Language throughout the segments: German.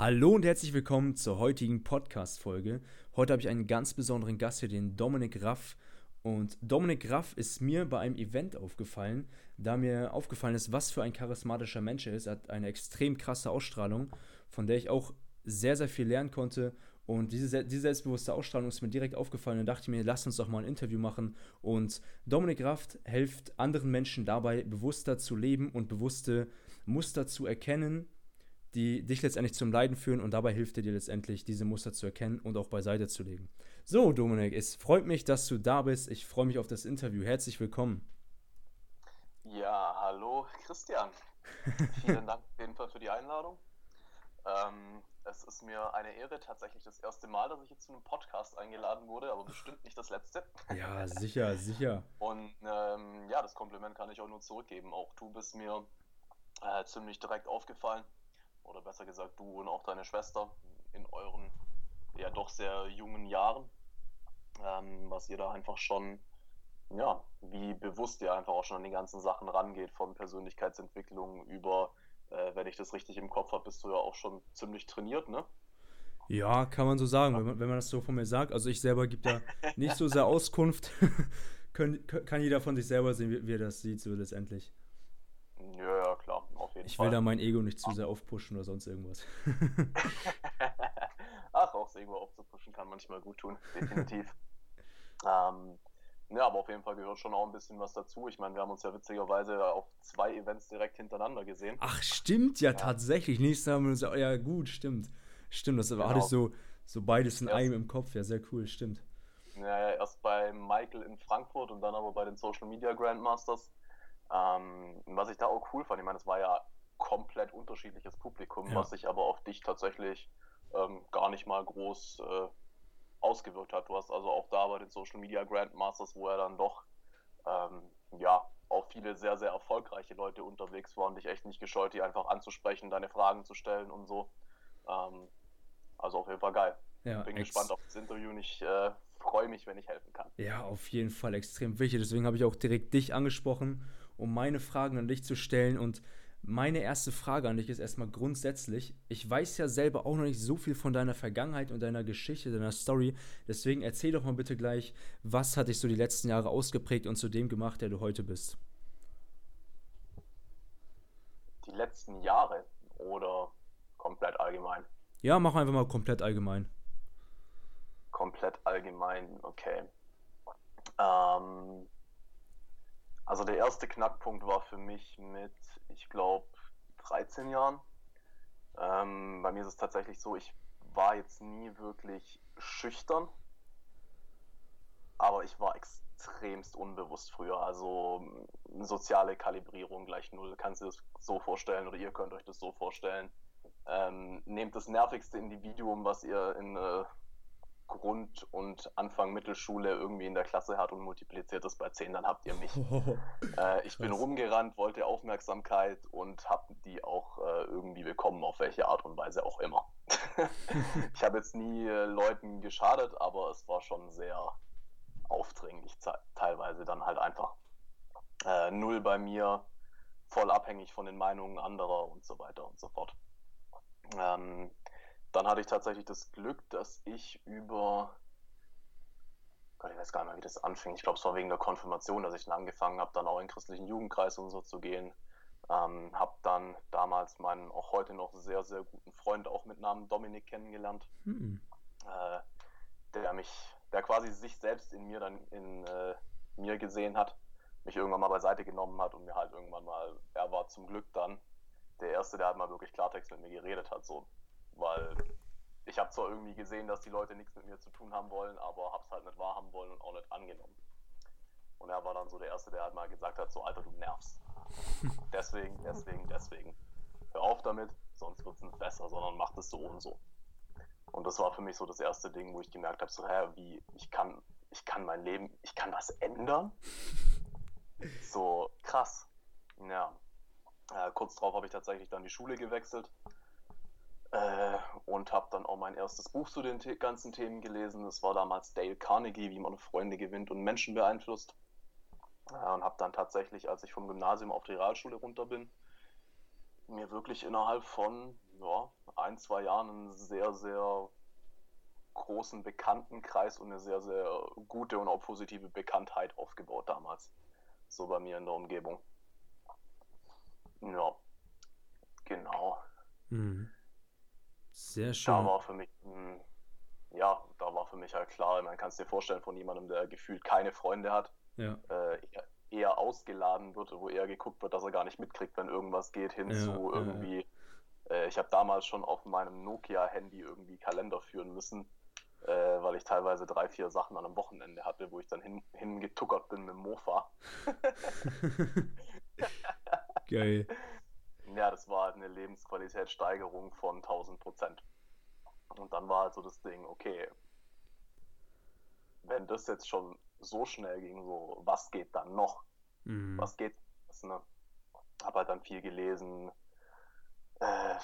Hallo und herzlich willkommen zur heutigen Podcast-Folge. Heute habe ich einen ganz besonderen Gast hier, den Dominik Raff. Und Dominik Raff ist mir bei einem Event aufgefallen, da mir aufgefallen ist, was für ein charismatischer Mensch er ist. Er hat eine extrem krasse Ausstrahlung, von der ich auch sehr, sehr viel lernen konnte. Und diese, diese selbstbewusste Ausstrahlung ist mir direkt aufgefallen und dachte mir, lass uns doch mal ein Interview machen. Und Dominik Raff hilft anderen Menschen dabei, bewusster zu leben und bewusste Muster zu erkennen die dich letztendlich zum Leiden führen und dabei hilft er dir letztendlich, diese Muster zu erkennen und auch beiseite zu legen. So, Dominik, es freut mich, dass du da bist. Ich freue mich auf das Interview. Herzlich willkommen. Ja, hallo Christian. Vielen Dank auf jeden Fall für die Einladung. Ähm, es ist mir eine Ehre, tatsächlich das erste Mal, dass ich jetzt zu einem Podcast eingeladen wurde, aber bestimmt nicht das letzte. Ja, sicher, sicher. Und ähm, ja, das Kompliment kann ich auch nur zurückgeben. Auch du bist mir äh, ziemlich direkt aufgefallen oder besser gesagt du und auch deine Schwester in euren ja doch sehr jungen Jahren, ähm, was ihr da einfach schon, ja, wie bewusst ihr einfach auch schon an die ganzen Sachen rangeht, von Persönlichkeitsentwicklung über, äh, wenn ich das richtig im Kopf habe, bist du ja auch schon ziemlich trainiert, ne? Ja, kann man so sagen, wenn man, wenn man das so von mir sagt. Also ich selber gebe da nicht so sehr Auskunft. kann, kann jeder von sich selber sehen, wie, wie er das sieht, so letztendlich. Ja, ja, klar ich will da mein Ego nicht zu sehr aufpushen oder sonst irgendwas. Ach, auch das Ego aufzupushen kann manchmal gut tun, definitiv. ähm, ja, aber auf jeden Fall gehört schon auch ein bisschen was dazu. Ich meine, wir haben uns ja witzigerweise auf zwei Events direkt hintereinander gesehen. Ach, stimmt ja, ja. tatsächlich. Nächstes haben wir uns ja, gut, stimmt. Stimmt, das genau. hatte ich so, so beides in erst, einem im Kopf. Ja, sehr cool, stimmt. Ja, erst bei Michael in Frankfurt und dann aber bei den Social Media Grandmasters. Ähm, was ich da auch cool fand, ich meine, es war ja komplett unterschiedliches Publikum, ja. was sich aber auf dich tatsächlich ähm, gar nicht mal groß äh, ausgewirkt hat. Du hast also auch da bei den Social Media Grandmasters, wo er dann doch ähm, ja auch viele sehr, sehr erfolgreiche Leute unterwegs waren, dich echt nicht gescheut, die einfach anzusprechen, deine Fragen zu stellen und so. Ähm, also auf jeden Fall geil. Ja, Bin gespannt auf das Interview und ich äh, freue mich, wenn ich helfen kann. Ja, auf jeden Fall extrem wichtig. Deswegen habe ich auch direkt dich angesprochen um meine Fragen an dich zu stellen. Und meine erste Frage an dich ist erstmal grundsätzlich, ich weiß ja selber auch noch nicht so viel von deiner Vergangenheit und deiner Geschichte, deiner Story. Deswegen erzähl doch mal bitte gleich, was hat dich so die letzten Jahre ausgeprägt und zu dem gemacht, der du heute bist? Die letzten Jahre oder komplett allgemein? Ja, mach einfach mal komplett allgemein. Komplett allgemein, okay. Ähm, also der erste Knackpunkt war für mich mit, ich glaube, 13 Jahren. Ähm, bei mir ist es tatsächlich so, ich war jetzt nie wirklich schüchtern, aber ich war extremst unbewusst früher. Also soziale Kalibrierung gleich null. Kannst du das so vorstellen oder ihr könnt euch das so vorstellen. Ähm, nehmt das nervigste Individuum, was ihr in äh, Grund- und Anfang Mittelschule irgendwie in der Klasse hat und multipliziert das bei 10, dann habt ihr mich. Äh, ich bin rumgerannt, wollte Aufmerksamkeit und habe die auch äh, irgendwie bekommen, auf welche Art und Weise auch immer. ich habe jetzt nie äh, Leuten geschadet, aber es war schon sehr aufdringlich, teilweise dann halt einfach. Äh, null bei mir, voll abhängig von den Meinungen anderer und so weiter und so fort. Ähm, dann hatte ich tatsächlich das Glück, dass ich über, Gott, ich weiß gar nicht mehr, wie das anfing. Ich glaube, es war wegen der Konfirmation, dass ich dann angefangen habe, dann auch in den christlichen Jugendkreis und so zu gehen. Ähm, habe dann damals meinen auch heute noch sehr, sehr guten Freund auch mit Namen Dominik kennengelernt, mhm. äh, der mich, der quasi sich selbst in mir dann in äh, mir gesehen hat, mich irgendwann mal beiseite genommen hat und mir halt irgendwann mal, er war zum Glück dann der Erste, der halt mal wirklich Klartext mit mir geredet hat. So, weil ich habe zwar irgendwie gesehen, dass die Leute nichts mit mir zu tun haben wollen, aber habe es halt nicht wahrhaben wollen und auch nicht angenommen. Und er war dann so der Erste, der halt mal gesagt hat, so Alter, du nervst. deswegen, deswegen, deswegen. Hör auf damit, sonst wird es nicht besser, sondern mach das so und so. Und das war für mich so das erste Ding, wo ich gemerkt habe, so, hä, wie, ich kann, ich kann mein Leben, ich kann was ändern. So krass. Ja. Äh, kurz darauf habe ich tatsächlich dann die Schule gewechselt äh, und habe dann auch mein erstes Buch zu den ganzen Themen gelesen. Das war damals Dale Carnegie, wie man Freunde gewinnt und Menschen beeinflusst. Äh, und habe dann tatsächlich, als ich vom Gymnasium auf die Realschule runter bin, mir wirklich innerhalb von ja, ein, zwei Jahren einen sehr, sehr großen Bekanntenkreis und eine sehr, sehr gute und auch positive Bekanntheit aufgebaut damals. So bei mir in der Umgebung. Ja, genau. Mhm. Sehr schön. Da war für mich, ja, da war für mich halt klar, man kann es dir vorstellen, von jemandem, der gefühlt keine Freunde hat, ja. äh, eher, ausgeladen wird, wo eher geguckt wird, dass er gar nicht mitkriegt, wenn irgendwas geht, hin Ja, zu ja, irgendwie. Äh, ich habe damals schon auf meinem Nokia-Handy irgendwie Kalender führen müssen, äh, weil ich teilweise drei, vier Sachen an einem Wochenende hatte, wo ich dann hin, hingetuckert bin mit dem Mofa. Geil. Ja, das war halt eine Lebensqualitätssteigerung von 1000 Prozent. Und dann war halt so das Ding, okay, wenn das jetzt schon so schnell ging, so, was geht dann noch? Mhm. Was geht? Ne? Hab halt dann viel gelesen, äh,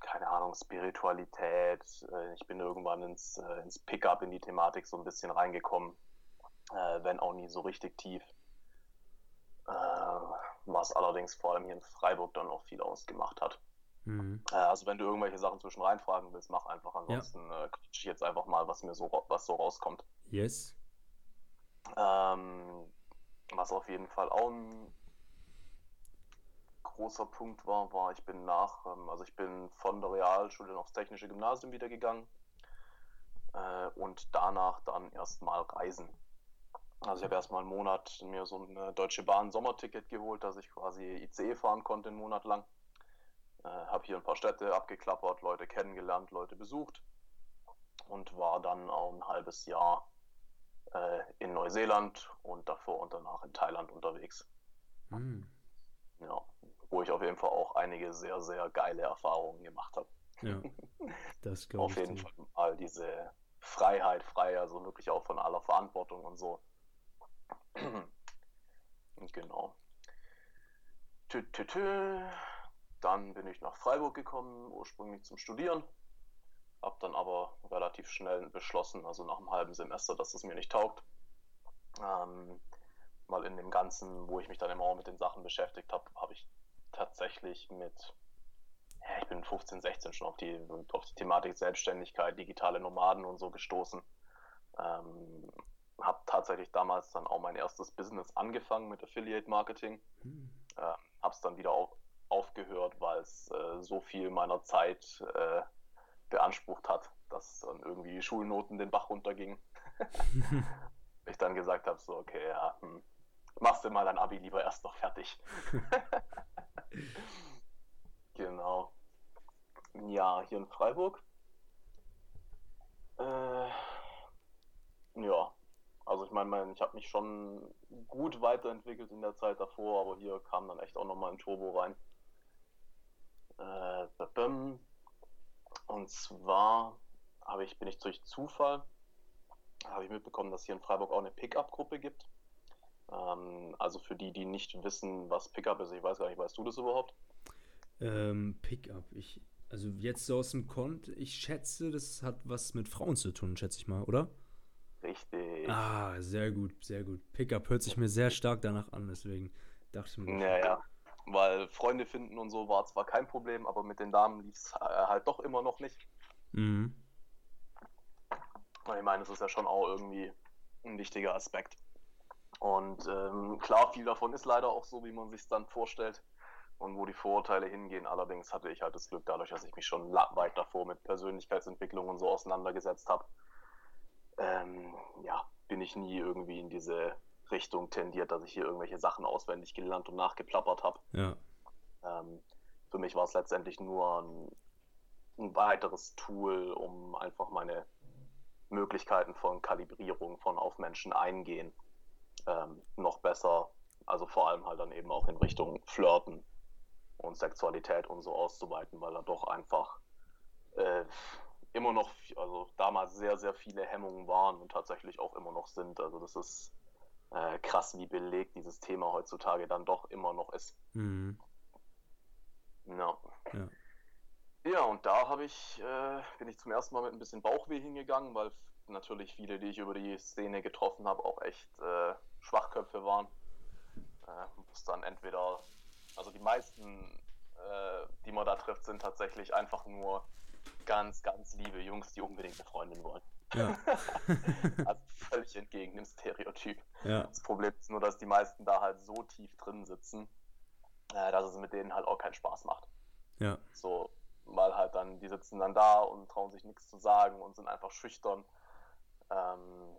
keine Ahnung, Spiritualität. Äh, ich bin irgendwann ins, äh, ins Pickup, in die Thematik so ein bisschen reingekommen, äh, wenn auch nie so richtig tief. Was allerdings vor allem hier in Freiburg dann auch viel ausgemacht hat. Mhm. Äh, also wenn du irgendwelche Sachen zwischen reinfragen willst, mach einfach. Ansonsten äh, quatsch ich jetzt einfach mal, was mir so was so rauskommt. Yes. Ähm, was auf jeden Fall auch ein großer Punkt war, war, ich bin nach, ähm, also ich bin von der Realschule aufs technische Gymnasium wieder gegangen äh, und danach dann erstmal reisen. Also ich habe erstmal einen Monat mir so ein äh, Deutsche Bahn Sommerticket geholt, dass ich quasi ICE fahren konnte einen Monat lang. Äh, habe hier ein paar Städte abgeklappert, Leute kennengelernt, Leute besucht und war dann auch ein halbes Jahr äh, in Neuseeland und davor und danach in Thailand unterwegs. Mhm. Ja, wo ich auf jeden Fall auch einige sehr, sehr geile Erfahrungen gemacht habe. Ja. Das glaube Auf ich. jeden dir. Fall all diese Freiheit, frei, also wirklich auch von aller Verantwortung und so. Genau. Tü, tü, tü. Dann bin ich nach Freiburg gekommen, ursprünglich zum Studieren. Hab dann aber relativ schnell beschlossen, also nach einem halben Semester, dass es mir nicht taugt. Ähm, weil in dem Ganzen, wo ich mich dann immer mit den Sachen beschäftigt habe, habe ich tatsächlich mit, ja, ich bin 15, 16 schon auf die, auf die Thematik Selbstständigkeit, digitale Nomaden und so gestoßen. Ähm, habe tatsächlich damals dann auch mein erstes Business angefangen mit Affiliate Marketing. Mhm. Ähm, habe es dann wieder auf, aufgehört, weil es äh, so viel meiner Zeit äh, beansprucht hat, dass dann irgendwie die Schulnoten den Bach runtergingen. ich dann gesagt habe, so, okay, ja, hm, machst du mal dein Abi lieber erst noch fertig. genau. Ja, hier in Freiburg. Äh, ja, also ich meine, mein, ich habe mich schon gut weiterentwickelt in der Zeit davor, aber hier kam dann echt auch nochmal ein Turbo rein. Äh, und zwar habe ich, bin ich durch Zufall, habe ich mitbekommen, dass hier in Freiburg auch eine Pickup-Gruppe gibt. Ähm, also für die, die nicht wissen, was Pickup ist, ich weiß gar nicht, weißt du das überhaupt? Ähm, Pickup. Ich, also jetzt so aus dem Kont, ich schätze, das hat was mit Frauen zu tun, schätze ich mal, oder? Richtig. Ah, sehr gut, sehr gut. Pickup hört sich mir sehr stark danach an, deswegen dachte ich mir. Ja, ja. Weil Freunde finden und so war zwar kein Problem, aber mit den Damen lief es halt doch immer noch nicht. Mhm. Ich meine, es ist ja schon auch irgendwie ein wichtiger Aspekt. Und ähm, klar, viel davon ist leider auch so, wie man sich es dann vorstellt und wo die Vorurteile hingehen. Allerdings hatte ich halt das Glück, dadurch, dass ich mich schon weit davor mit Persönlichkeitsentwicklung und so auseinandergesetzt habe, ähm, ja, bin ich nie irgendwie in diese Richtung tendiert, dass ich hier irgendwelche Sachen auswendig gelernt und nachgeplappert habe. Ja. Ähm, für mich war es letztendlich nur ein, ein weiteres Tool, um einfach meine Möglichkeiten von Kalibrierung von auf Menschen eingehen ähm, noch besser, also vor allem halt dann eben auch in Richtung Flirten und Sexualität und so auszuweiten, weil da doch einfach äh, immer noch, also damals sehr, sehr viele Hemmungen waren und tatsächlich auch immer noch sind. Also das ist äh, krass, wie belegt dieses Thema heutzutage dann doch immer noch ist. Mhm. Ja. Ja. Ja, und da habe ich, äh, bin ich zum ersten Mal mit ein bisschen Bauchweh hingegangen, weil natürlich viele, die ich über die Szene getroffen habe, auch echt äh, Schwachköpfe waren. Äh, es dann entweder, also die meisten äh, die man da trifft, sind tatsächlich einfach nur ganz, ganz liebe Jungs, die unbedingt eine Freundin wollen. Ja. also völlig entgegen dem Stereotyp. Ja. Das Problem ist nur, dass die meisten da halt so tief drin sitzen, äh, dass es mit denen halt auch keinen Spaß macht. Ja. So, weil halt dann, die sitzen dann da und trauen sich nichts zu sagen und sind einfach schüchtern. Ähm,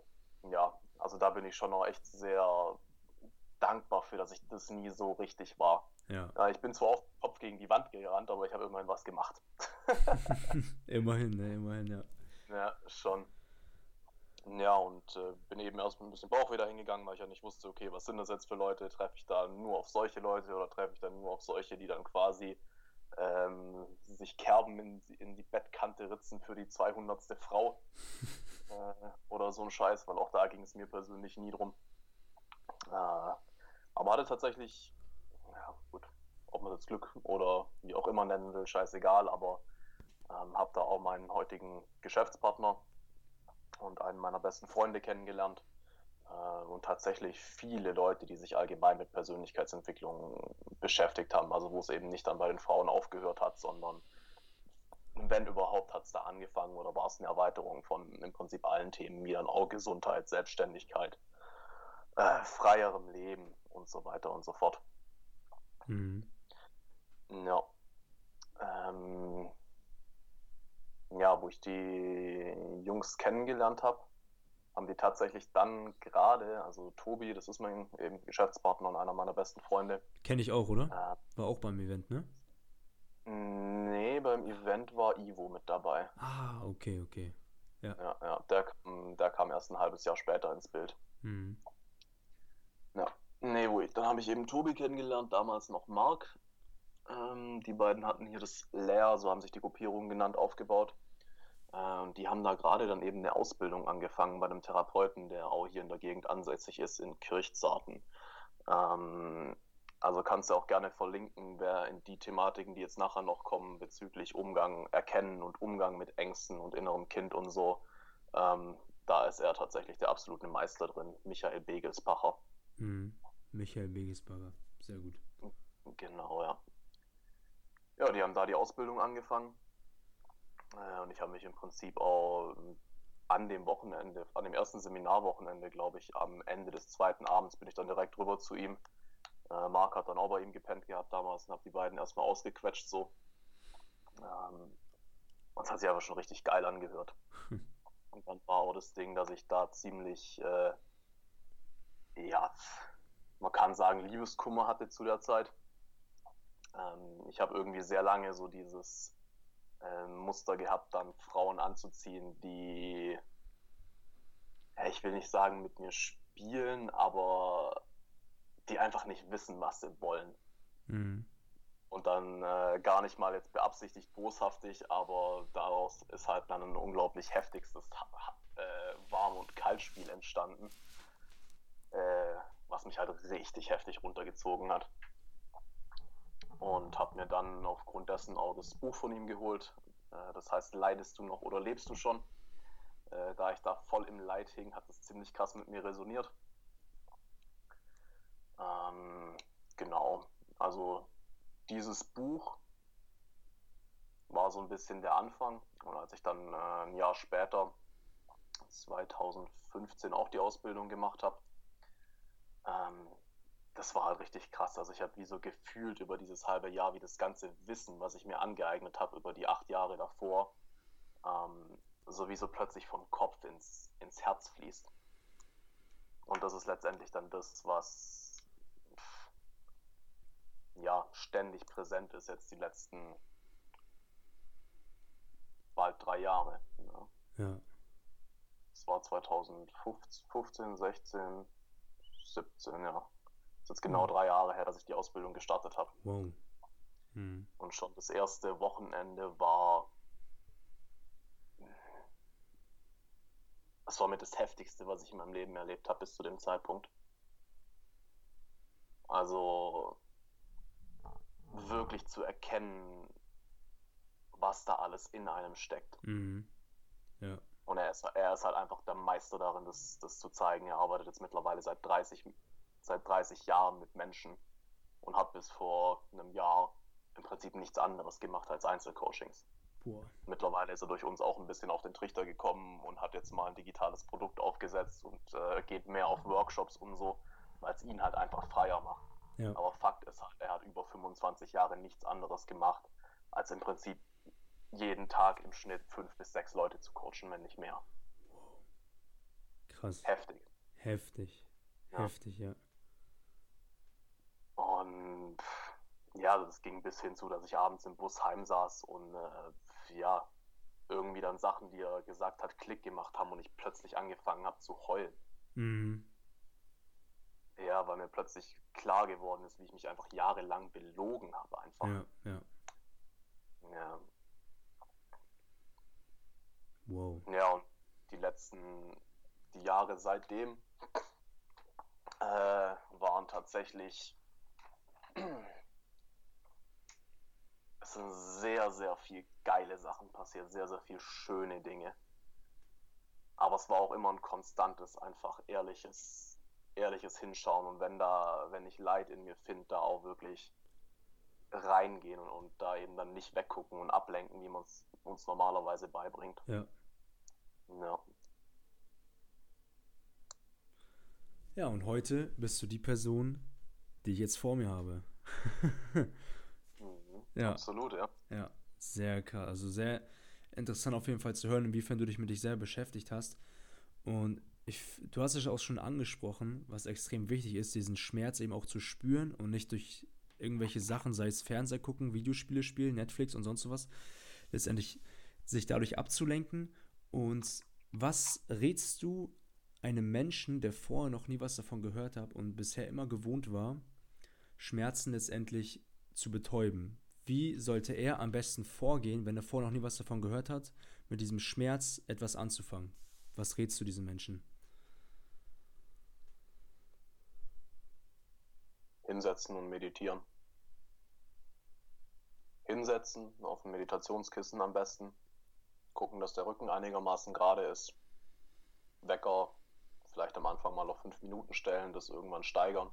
ja, also da bin ich schon noch echt sehr dankbar für, dass ich das nie so richtig war. Ja. ja ich bin zwar auf Kopf gegen die Wand gerannt, aber ich habe immerhin was gemacht. immerhin, ne, immerhin, ja. Ja, schon. Ja, und äh, bin eben erst mit ein bisschen Bauch wieder hingegangen, weil ich ja nicht wusste, okay, was sind das jetzt für Leute? Treffe ich da nur auf solche Leute oder treffe ich da nur auf solche, die dann quasi ähm, sich Kerben in, in, die Bettkante ritzen für die 200. Frau äh, oder so ein Scheiß, weil auch da ging es mir persönlich nie drum. Äh, aber hatte tatsächlich, ob man das Glück oder wie auch immer nennen will, scheißegal, aber ähm, habe da auch meinen heutigen Geschäftspartner und einen meiner besten Freunde kennengelernt. Äh, und tatsächlich viele Leute, die sich allgemein mit Persönlichkeitsentwicklung beschäftigt haben. Also wo es eben nicht dann bei den Frauen aufgehört hat, sondern wenn überhaupt hat es da angefangen oder war es eine Erweiterung von im Prinzip allen Themen, wie dann auch Gesundheit, Selbstständigkeit, äh, freierem Leben und so weiter und so fort. Mhm. Ja. Ähm, ja, wo ich die Jungs kennengelernt habe, haben die tatsächlich dann gerade, also Tobi, das ist mein eben Geschäftspartner und einer meiner besten Freunde. Kenne ich auch, oder? Äh, war auch beim Event, ne? Nee, beim Event war Ivo mit dabei. Ah, okay, okay. Ja, ja, ja der, der kam erst ein halbes Jahr später ins Bild. Mhm. Ja, nee, wo ich, dann habe ich eben Tobi kennengelernt, damals noch Mark. Ähm, die beiden hatten hier das Lair, so haben sich die Gruppierungen genannt, aufgebaut. Äh, und die haben da gerade dann eben eine Ausbildung angefangen bei einem Therapeuten, der auch hier in der Gegend ansässig ist, in Kirchzarten. Ähm, also kannst du auch gerne verlinken, wer in die Thematiken, die jetzt nachher noch kommen, bezüglich Umgang, Erkennen und Umgang mit Ängsten und innerem Kind und so, ähm, da ist er tatsächlich der absolute Meister drin, Michael Begelsbacher. Mhm. Michael Begelsbacher, sehr gut. Genau, ja. Ja, die haben da die Ausbildung angefangen. Äh, und ich habe mich im Prinzip auch an dem Wochenende, an dem ersten Seminarwochenende, glaube ich, am Ende des zweiten Abends bin ich dann direkt rüber zu ihm. Äh, Marc hat dann auch bei ihm gepennt gehabt damals und habe die beiden erstmal ausgequetscht so. Ähm, und es hat sich aber schon richtig geil angehört. Und dann war auch das Ding, dass ich da ziemlich, äh, ja, man kann sagen, Liebeskummer hatte zu der Zeit. Ähm, ich habe irgendwie sehr lange so dieses äh, Muster gehabt, dann Frauen anzuziehen, die, ja, ich will nicht sagen, mit mir spielen, aber die einfach nicht wissen, was sie wollen. Mhm. Und dann äh, gar nicht mal jetzt beabsichtigt boshaftig, aber daraus ist halt dann ein unglaublich heftigstes äh, Warm- und Kaltspiel entstanden, äh, was mich halt richtig heftig runtergezogen hat und habe mir dann aufgrund dessen auch das Buch von ihm geholt. Äh, das heißt, Leidest du noch oder lebst du schon? Äh, da ich da voll im Leid hing, hat es ziemlich krass mit mir resoniert. Ähm, genau, also dieses Buch war so ein bisschen der Anfang. Und als ich dann äh, ein Jahr später, 2015, auch die Ausbildung gemacht habe, ähm, das war halt richtig krass. Also ich habe wie so gefühlt über dieses halbe Jahr, wie das ganze Wissen, was ich mir angeeignet habe über die acht Jahre davor, ähm, sowieso plötzlich vom Kopf ins, ins Herz fließt. Und das ist letztendlich dann das, was ja ständig präsent ist jetzt die letzten bald drei Jahre. Ne? Ja. Es war 2015, 16, 17, ja. Ist jetzt genau drei Jahre her, dass ich die Ausbildung gestartet habe. Wow. Mhm. Und schon das erste Wochenende war. Das war mit das Heftigste, was ich in meinem Leben erlebt habe bis zu dem Zeitpunkt. Also wirklich zu erkennen, was da alles in einem steckt. Mhm. Ja. Und er ist, er ist halt einfach der Meister darin, das, das zu zeigen. Er arbeitet jetzt mittlerweile seit 30 seit 30 Jahren mit Menschen und hat bis vor einem Jahr im Prinzip nichts anderes gemacht als Einzelcoachings. Boah. Mittlerweile ist er durch uns auch ein bisschen auf den Trichter gekommen und hat jetzt mal ein digitales Produkt aufgesetzt und äh, geht mehr auf Workshops und so, weil es ihn halt einfach freier macht. Ja. Aber Fakt ist halt, er hat über 25 Jahre nichts anderes gemacht, als im Prinzip jeden Tag im Schnitt fünf bis sechs Leute zu coachen, wenn nicht mehr. Krass. Heftig. Heftig. Ja. Heftig, ja. Und ja, das ging bis hin zu, dass ich abends im Bus heimsaß und äh, ja, irgendwie dann Sachen, die er gesagt hat, Klick gemacht haben und ich plötzlich angefangen habe zu heulen. Mhm. Ja, weil mir plötzlich klar geworden ist, wie ich mich einfach jahrelang belogen habe einfach. Ja, ja. Ja, Wow. ja und die letzten, die Jahre seitdem äh, waren tatsächlich, es sind sehr, sehr viel geile Sachen passiert, sehr, sehr viel schöne Dinge. Aber es war auch immer ein konstantes, einfach ehrliches, ehrliches Hinschauen. Und wenn da, wenn ich Leid in mir finde, da auch wirklich reingehen und, und da eben dann nicht weggucken und ablenken, wie man es uns normalerweise beibringt. Ja. Ja. Ja, und heute bist du die Person, die ich jetzt vor mir habe. Mhm. Ja. Absolut, ja. Ja, sehr krass. Also sehr interessant auf jeden Fall zu hören, inwiefern du dich mit dich selber beschäftigt hast. Und ich, du hast es auch schon angesprochen, was extrem wichtig ist, diesen Schmerz eben auch zu spüren und nicht durch irgendwelche Sachen, sei es Fernseher gucken, Videospiele spielen, Netflix und sonst was, letztendlich sich dadurch abzulenken. Und was rätst du einem Menschen, der vorher noch nie was davon gehört hat und bisher immer gewohnt war, Schmerzen letztendlich zu betäuben? Wie sollte er am besten vorgehen, wenn er vorher noch nie was davon gehört hat, mit diesem Schmerz etwas anzufangen? Was rätst du diesem Menschen? Hinsetzen und meditieren. Hinsetzen, auf ein Meditationskissen am besten. Gucken, dass der Rücken einigermaßen gerade ist. Wecker vielleicht am Anfang mal auf fünf Minuten stellen, das irgendwann steigern.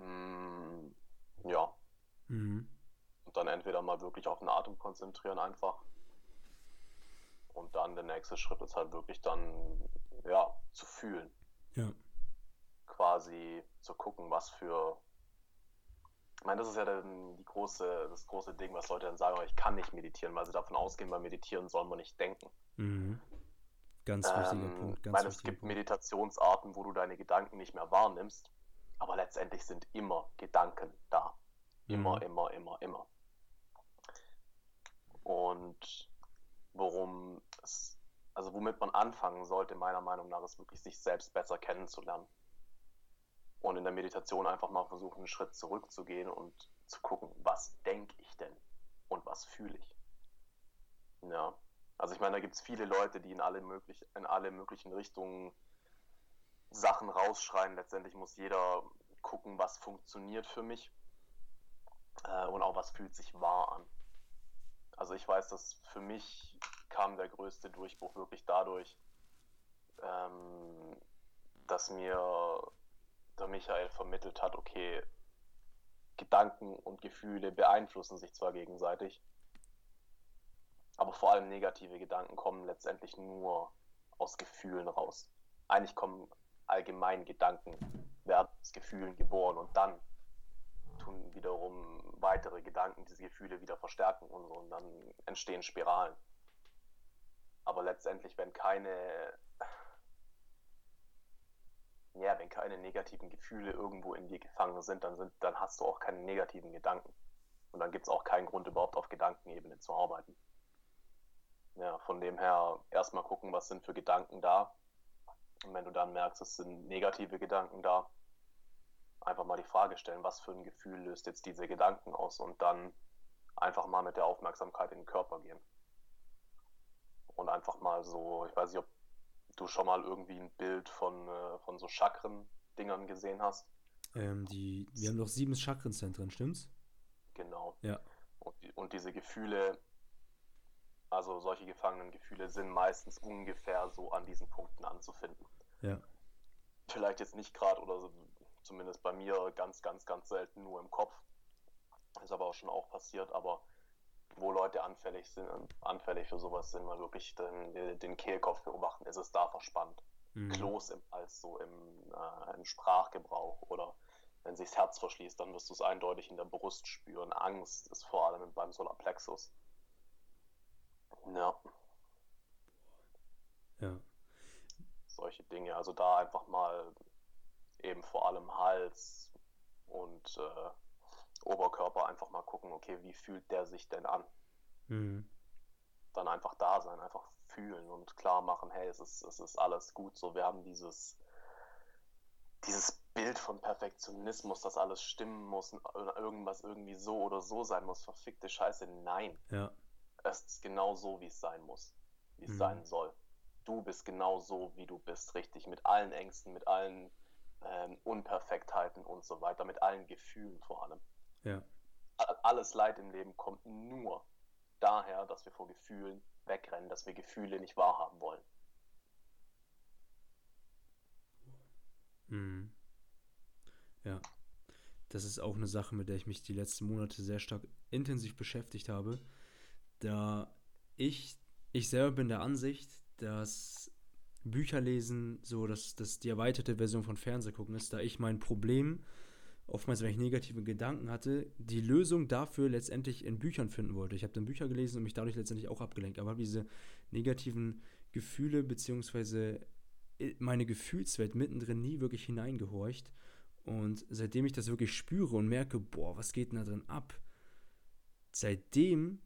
Mm, ja, Mhm. und dann entweder mal wirklich auf den Atem konzentrieren einfach. Und dann der nächste Schritt ist halt wirklich dann, ja, zu fühlen. Ja. quasi zu gucken, was für. Ich meine, das ist ja dann die große, das große Ding, was Leute dann sagen, ich kann nicht meditieren, weil sie davon ausgehen, beim Meditieren soll man nicht denken. Mhm. Ganz wichtiger Ähm, Punkt. ich Ganz meine, es gibt Punkt. Meditationsarten, wo du deine Gedanken nicht mehr wahrnimmst, aber letztendlich sind immer Gedanken da. Immer, Mhm. immer, immer, immer. Und worum es, also womit man anfangen sollte, meiner Meinung nach, ist wirklich sich selbst besser kennenzulernen. Und in der Meditation einfach mal versuchen, einen Schritt zurückzugehen und zu gucken, was denke ich denn und was fühle ich. Ja. Also ich meine, da gibt es viele Leute, die in alle, möglich, in alle möglichen Richtungen Sachen rausschreien. Letztendlich muss jeder gucken, was funktioniert für mich äh, und auch was fühlt sich wahr an. Also ich weiß, dass für mich kam der größte Durchbruch wirklich dadurch, ähm, dass mir der Michael vermittelt hat, okay, Gedanken und Gefühle beeinflussen sich zwar gegenseitig, aber vor allem negative Gedanken kommen letztendlich nur aus Gefühlen raus. Eigentlich kommen allgemein Gedanken, werden aus Gefühlen geboren und dann tun wiederum weitere Gedanken diese Gefühle wieder verstärken und so und dann entstehen Spiralen. Aber letztendlich, wenn keine, ja, wenn keine negativen Gefühle irgendwo in dir gefangen sind, dann sind, dann hast du auch keine negativen Gedanken. Und dann gibt es auch keinen Grund, überhaupt auf Gedankenebene zu arbeiten. Ja, von dem her erstmal gucken, was sind für Gedanken da. Und wenn du dann merkst, es sind negative Gedanken da, einfach mal die Frage stellen, was für ein Gefühl löst jetzt diese Gedanken aus und dann einfach mal mit der Aufmerksamkeit in den Körper gehen. Und einfach mal so, ich weiß nicht, ob du schon mal irgendwie ein Bild von, äh, von so Chakren-Dingern gesehen hast. Ähm, die, wir haben doch sieben Chakrenzentren, stimmt's? Genau. Ja. Und, und diese Gefühle, also solche gefangenen Gefühle sind meistens ungefähr so an diesen Punkten anzufinden. Ja. Vielleicht jetzt nicht gerade oder so, zumindest bei mir ganz, ganz, ganz selten nur im Kopf. Ist aber auch schon auch passiert, aber wo Leute anfällig sind, anfällig für sowas sind, mal wirklich den, den Kehlkopf beobachten, ist es da verspannt. Mhm. Kloß im Hals, so im, äh, im Sprachgebrauch oder wenn sich das Herz verschließt, dann wirst du es eindeutig in der Brust spüren. Angst ist vor allem beim Solarplexus. Ja. Ja. Solche Dinge. Also da einfach mal eben vor allem Hals und äh, Oberkörper einfach mal gucken, okay, wie fühlt der sich denn an? Mhm. Dann einfach da sein, einfach fühlen und klar machen, hey, es ist, es ist alles gut so. Wir haben dieses, dieses Bild von Perfektionismus, dass alles stimmen muss oder irgendwas irgendwie so oder so sein muss. Verfickte Scheiße, nein. Ja. Es ist genau so, wie es sein muss, wie es mhm. sein soll. Du bist genau so, wie du bist, richtig, mit allen Ängsten, mit allen ähm, Unperfektheiten und so weiter, mit allen Gefühlen vor allem. Ja. Alles Leid im Leben kommt nur daher, dass wir vor Gefühlen wegrennen, dass wir Gefühle nicht wahrhaben wollen. Mhm. Ja. Das ist auch eine Sache, mit der ich mich die letzten Monate sehr stark intensiv beschäftigt habe. Da ich, ich selber bin der Ansicht, dass Bücher lesen so dass das die erweiterte Version von Fernseh gucken ist, da ich mein Problem oftmals, wenn ich negative Gedanken hatte, die Lösung dafür letztendlich in Büchern finden wollte. Ich habe dann Bücher gelesen und mich dadurch letztendlich auch abgelenkt, aber habe diese negativen Gefühle bzw. meine Gefühlswelt mittendrin nie wirklich hineingehorcht. Und seitdem ich das wirklich spüre und merke, boah, was geht denn da drin ab? Seitdem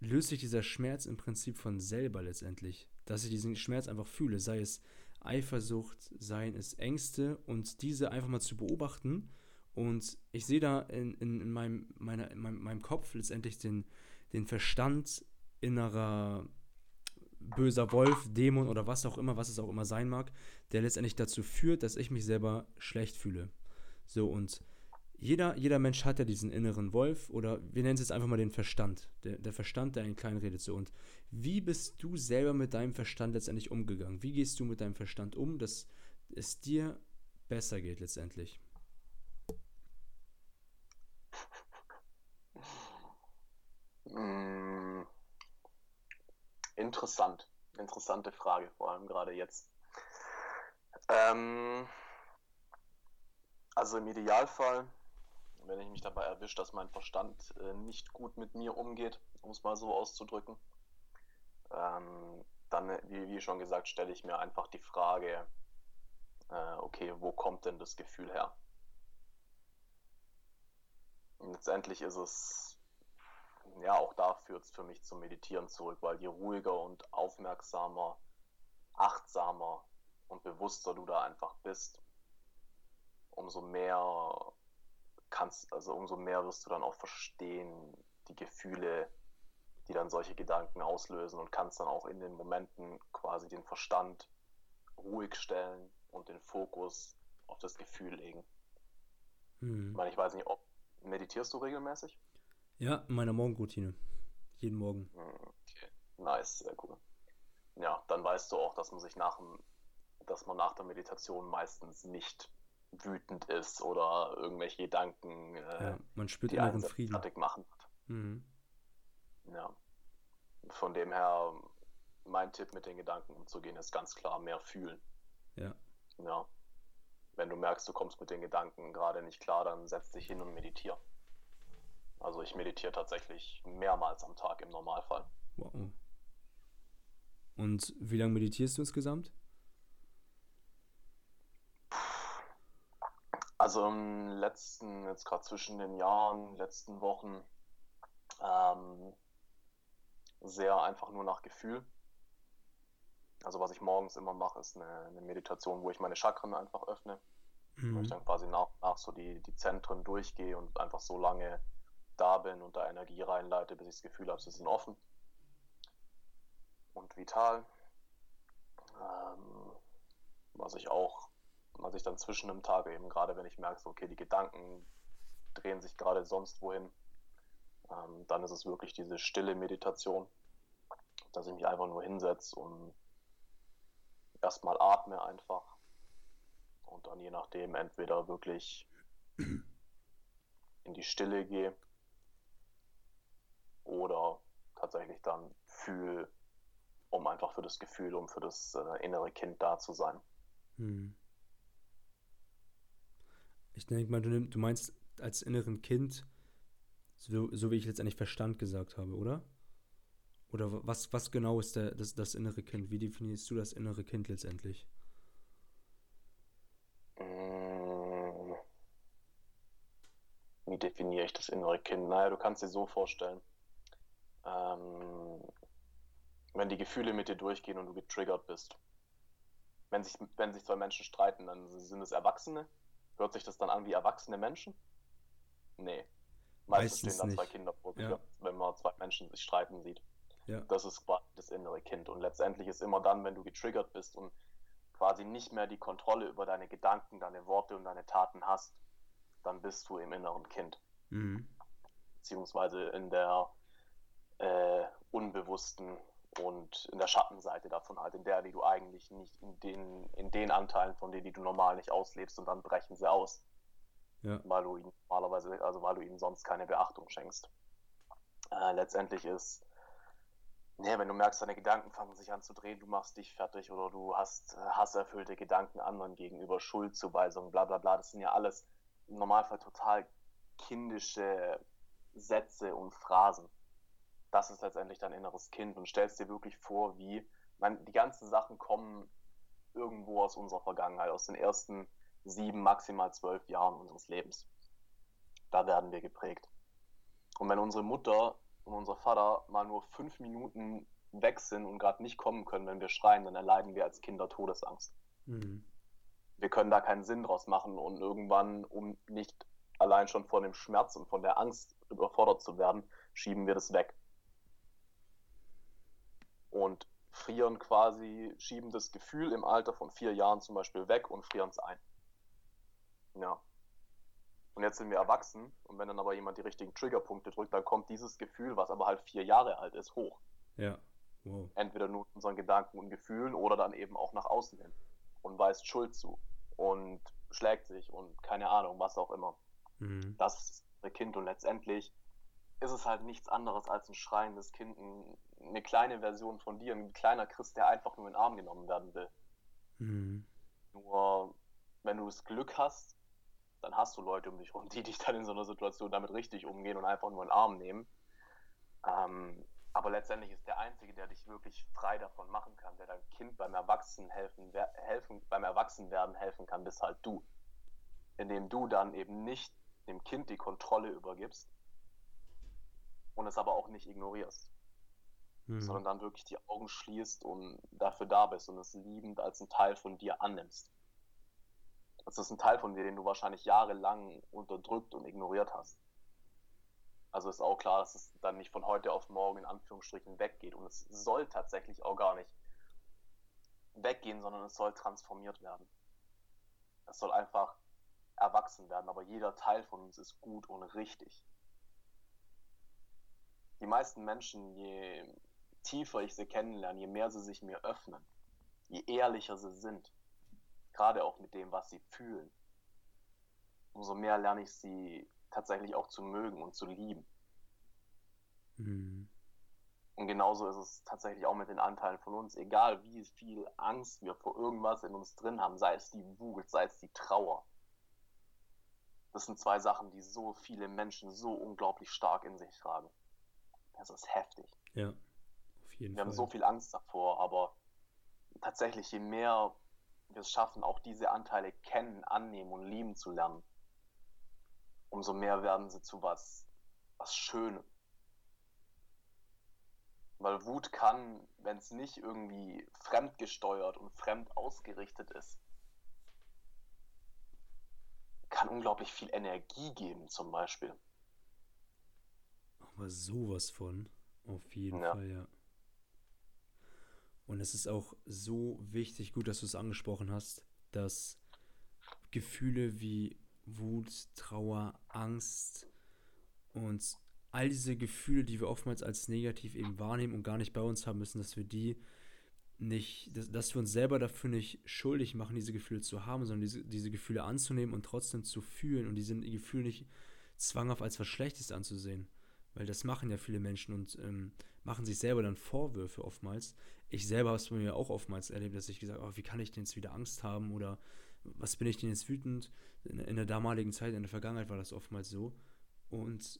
löst sich dieser Schmerz im Prinzip von selber letztendlich. Dass ich diesen Schmerz einfach fühle, sei es Eifersucht, seien es Ängste und diese einfach mal zu beobachten und ich sehe da in, in, in, meinem, meiner, in meinem, meinem Kopf letztendlich den, den Verstand innerer böser Wolf, Dämon oder was auch immer, was es auch immer sein mag, der letztendlich dazu führt, dass ich mich selber schlecht fühle. So, und jeder, jeder Mensch hat ja diesen inneren Wolf oder wir nennen es jetzt einfach mal den Verstand. Der, der Verstand, der einen kleinen redet so. Und wie bist du selber mit deinem Verstand letztendlich umgegangen? Wie gehst du mit deinem Verstand um, dass es dir besser geht letztendlich? Hm. Interessant. Interessante Frage, vor allem gerade jetzt. Ähm, also im Idealfall, wenn ich mich dabei erwische, dass mein Verstand äh, nicht gut mit mir umgeht, um es mal so auszudrücken, ähm, dann, wie, wie, schon gesagt, stelle ich mir einfach die Frage, äh, okay, wo kommt denn das Gefühl her? Und letztendlich ist es ja, auch da führt es für mich zum Meditieren zurück, weil je ruhiger und aufmerksamer, achtsamer und bewusster du da einfach bist, umso mehr kannst, also umso mehr wirst du dann auch verstehen, die Gefühle, die dann solche Gedanken auslösen und kannst dann auch in den Momenten quasi den Verstand ruhig stellen und den Fokus auf das Gefühl legen. Hm. Ich meine, ich weiß nicht, ob meditierst du regelmäßig? Ja, in meiner Morgenroutine. Jeden Morgen. Okay, nice, sehr cool. Ja, dann weißt du auch, dass man sich nach dem, dass man nach der Meditation meistens nicht wütend ist oder irgendwelche Gedanken, äh, ja, man spürt die inneren Frieden. fertig machen. Mhm. Ja. Von dem her, mein Tipp mit den Gedanken umzugehen, ist ganz klar mehr fühlen. Ja. Ja. Wenn du merkst, du kommst mit den Gedanken gerade nicht klar, dann setz dich hin und meditier. Also ich meditiere tatsächlich mehrmals am Tag im Normalfall. Wow. Und wie lange meditierst du insgesamt? Also im letzten, jetzt gerade zwischen den Jahren, letzten Wochen, ähm, sehr einfach nur nach Gefühl. Also was ich morgens immer mache, ist eine, eine Meditation, wo ich meine Chakren einfach öffne. Mhm. Wo ich dann quasi nach, nach so die, die Zentren durchgehe und einfach so lange da bin und da Energie reinleite, bis ich das Gefühl habe, sie sind offen und vital. Ähm, was ich auch, was ich dann zwischen dem Tag eben gerade, wenn ich merke, so, okay, die Gedanken drehen sich gerade sonst wohin, ähm, dann ist es wirklich diese stille Meditation, dass ich mich einfach nur hinsetze und erstmal atme einfach und dann je nachdem entweder wirklich in die Stille gehe oder tatsächlich dann fühl, um einfach für das Gefühl, um für das äh, innere Kind da zu sein. Hm. Ich denke mal, du, du meinst als inneren Kind, so, so wie ich letztendlich Verstand gesagt habe, oder? Oder was, was genau ist der, das, das innere Kind? Wie definierst du das innere Kind letztendlich? Hm. Wie definiere ich das innere Kind? Naja, du kannst dir so vorstellen, ähm, wenn die Gefühle mit dir durchgehen und du getriggert bist. Wenn sich, wenn sich zwei Menschen streiten, dann sind es Erwachsene. Hört sich das dann an wie erwachsene Menschen? Nee. Meistens, Meistens stehen dann zwei Kinder vor sich, ja. wenn man zwei Menschen sich streiten sieht. Ja. Das ist quasi das innere Kind. Und letztendlich ist immer dann, wenn du getriggert bist und quasi nicht mehr die Kontrolle über deine Gedanken, deine Worte und deine Taten hast, dann bist du im inneren Kind. Mhm. Beziehungsweise in der äh, unbewussten und in der Schattenseite davon halt, in der, die du eigentlich nicht, in den, in den Anteilen von denen, die du normal nicht auslebst und dann brechen sie aus. Ja. Weil du ihnen normalerweise, also weil du ihnen sonst keine Beachtung schenkst. Äh, letztendlich ist, nee, wenn du merkst, deine Gedanken fangen sich an zu drehen, du machst dich fertig oder du hast äh, hasserfüllte Gedanken anderen gegenüber, Schuldzuweisungen, bla bla bla, das sind ja alles im Normalfall total kindische Sätze und Phrasen das ist letztendlich dein inneres Kind und stellst dir wirklich vor, wie man, die ganzen Sachen kommen irgendwo aus unserer Vergangenheit, aus den ersten sieben, maximal zwölf Jahren unseres Lebens. Da werden wir geprägt. Und wenn unsere Mutter und unser Vater mal nur fünf Minuten weg sind und gerade nicht kommen können, wenn wir schreien, dann erleiden wir als Kinder Todesangst. Mhm. Wir können da keinen Sinn draus machen und irgendwann, um nicht allein schon von dem Schmerz und von der Angst überfordert zu werden, schieben wir das weg und frieren quasi, schieben das Gefühl im Alter von vier Jahren zum Beispiel weg und frieren es ein. Ja. Und jetzt sind wir erwachsen und wenn dann aber jemand die richtigen Triggerpunkte drückt, dann kommt dieses Gefühl, was aber halt vier Jahre alt ist, hoch. Ja. Wow. Entweder nur unseren Gedanken und Gefühlen oder dann eben auch nach außen hin und weist Schuld zu und schlägt sich und keine Ahnung, was auch immer. Mhm. Das ist das Kind und letztendlich ist es halt nichts anderes als ein schreiendes Kind, eine kleine Version von dir, ein kleiner Christ, der einfach nur in den Arm genommen werden will. Mhm. Nur, wenn du das Glück hast, dann hast du Leute um dich rum, die dich dann in so einer Situation damit richtig umgehen und einfach nur in den Arm nehmen. Ähm, aber letztendlich ist der Einzige, der dich wirklich frei davon machen kann, der deinem Kind beim Erwachsenen helfen, helfen, beim Erwachsenwerden helfen kann, bist halt du. Indem du dann eben nicht dem Kind die Kontrolle übergibst, und es aber auch nicht ignorierst. Mhm. Sondern dann wirklich die Augen schließt und dafür da bist und es liebend als ein Teil von dir annimmst. Das ist ein Teil von dir, den du wahrscheinlich jahrelang unterdrückt und ignoriert hast. Also ist auch klar, dass es dann nicht von heute auf morgen in Anführungsstrichen weggeht. Und es soll tatsächlich auch gar nicht weggehen, sondern es soll transformiert werden. Es soll einfach erwachsen werden. Aber jeder Teil von uns ist gut und richtig die meisten Menschen, je tiefer ich sie kennenlerne, je mehr sie sich mir öffnen, je ehrlicher sie sind, gerade auch mit dem, was sie fühlen, umso mehr lerne ich sie tatsächlich auch zu mögen und zu lieben. Mhm. Und genauso ist es tatsächlich auch mit den Anteilen von uns. Egal wie viel Angst wir vor irgendwas in uns drin haben, sei es die Wut, sei es die Trauer. Das sind zwei Sachen, die so viele Menschen so unglaublich stark in sich tragen. Das ist heftig. Ja, wir Fall. Haben so viel Angst davor, aber tatsächlich, je mehr wir es schaffen, auch diese Anteile kennen, annehmen und lieben zu lernen, umso mehr werden sie zu was, was Schönem. Weil Wut kann, wenn es nicht irgendwie fremdgesteuert und fremd ausgerichtet ist, kann unglaublich viel Energie geben, zum Beispiel. Aber sowas von. Auf jeden ja. Fall, ja. Und es ist auch so wichtig, gut, dass du es angesprochen hast, dass Gefühle wie Wut, Trauer, Angst und all diese Gefühle, die wir oftmals als negativ eben wahrnehmen und gar nicht bei uns haben müssen, dass wir die nicht, dass, dass wir uns selber dafür nicht schuldig machen, diese Gefühle zu haben, sondern diese, diese Gefühle anzunehmen und trotzdem zu fühlen und diese Gefühle nicht zwanghaft als was Schlechtes anzusehen. Weil das machen ja viele Menschen und ähm, machen sich selber dann Vorwürfe oftmals. Ich selber habe es bei mir auch oftmals erlebt, dass ich gesagt habe, oh, wie kann ich denn jetzt wieder Angst haben oder was bin ich denn jetzt wütend? In, in der damaligen Zeit, in der Vergangenheit war das oftmals so. Und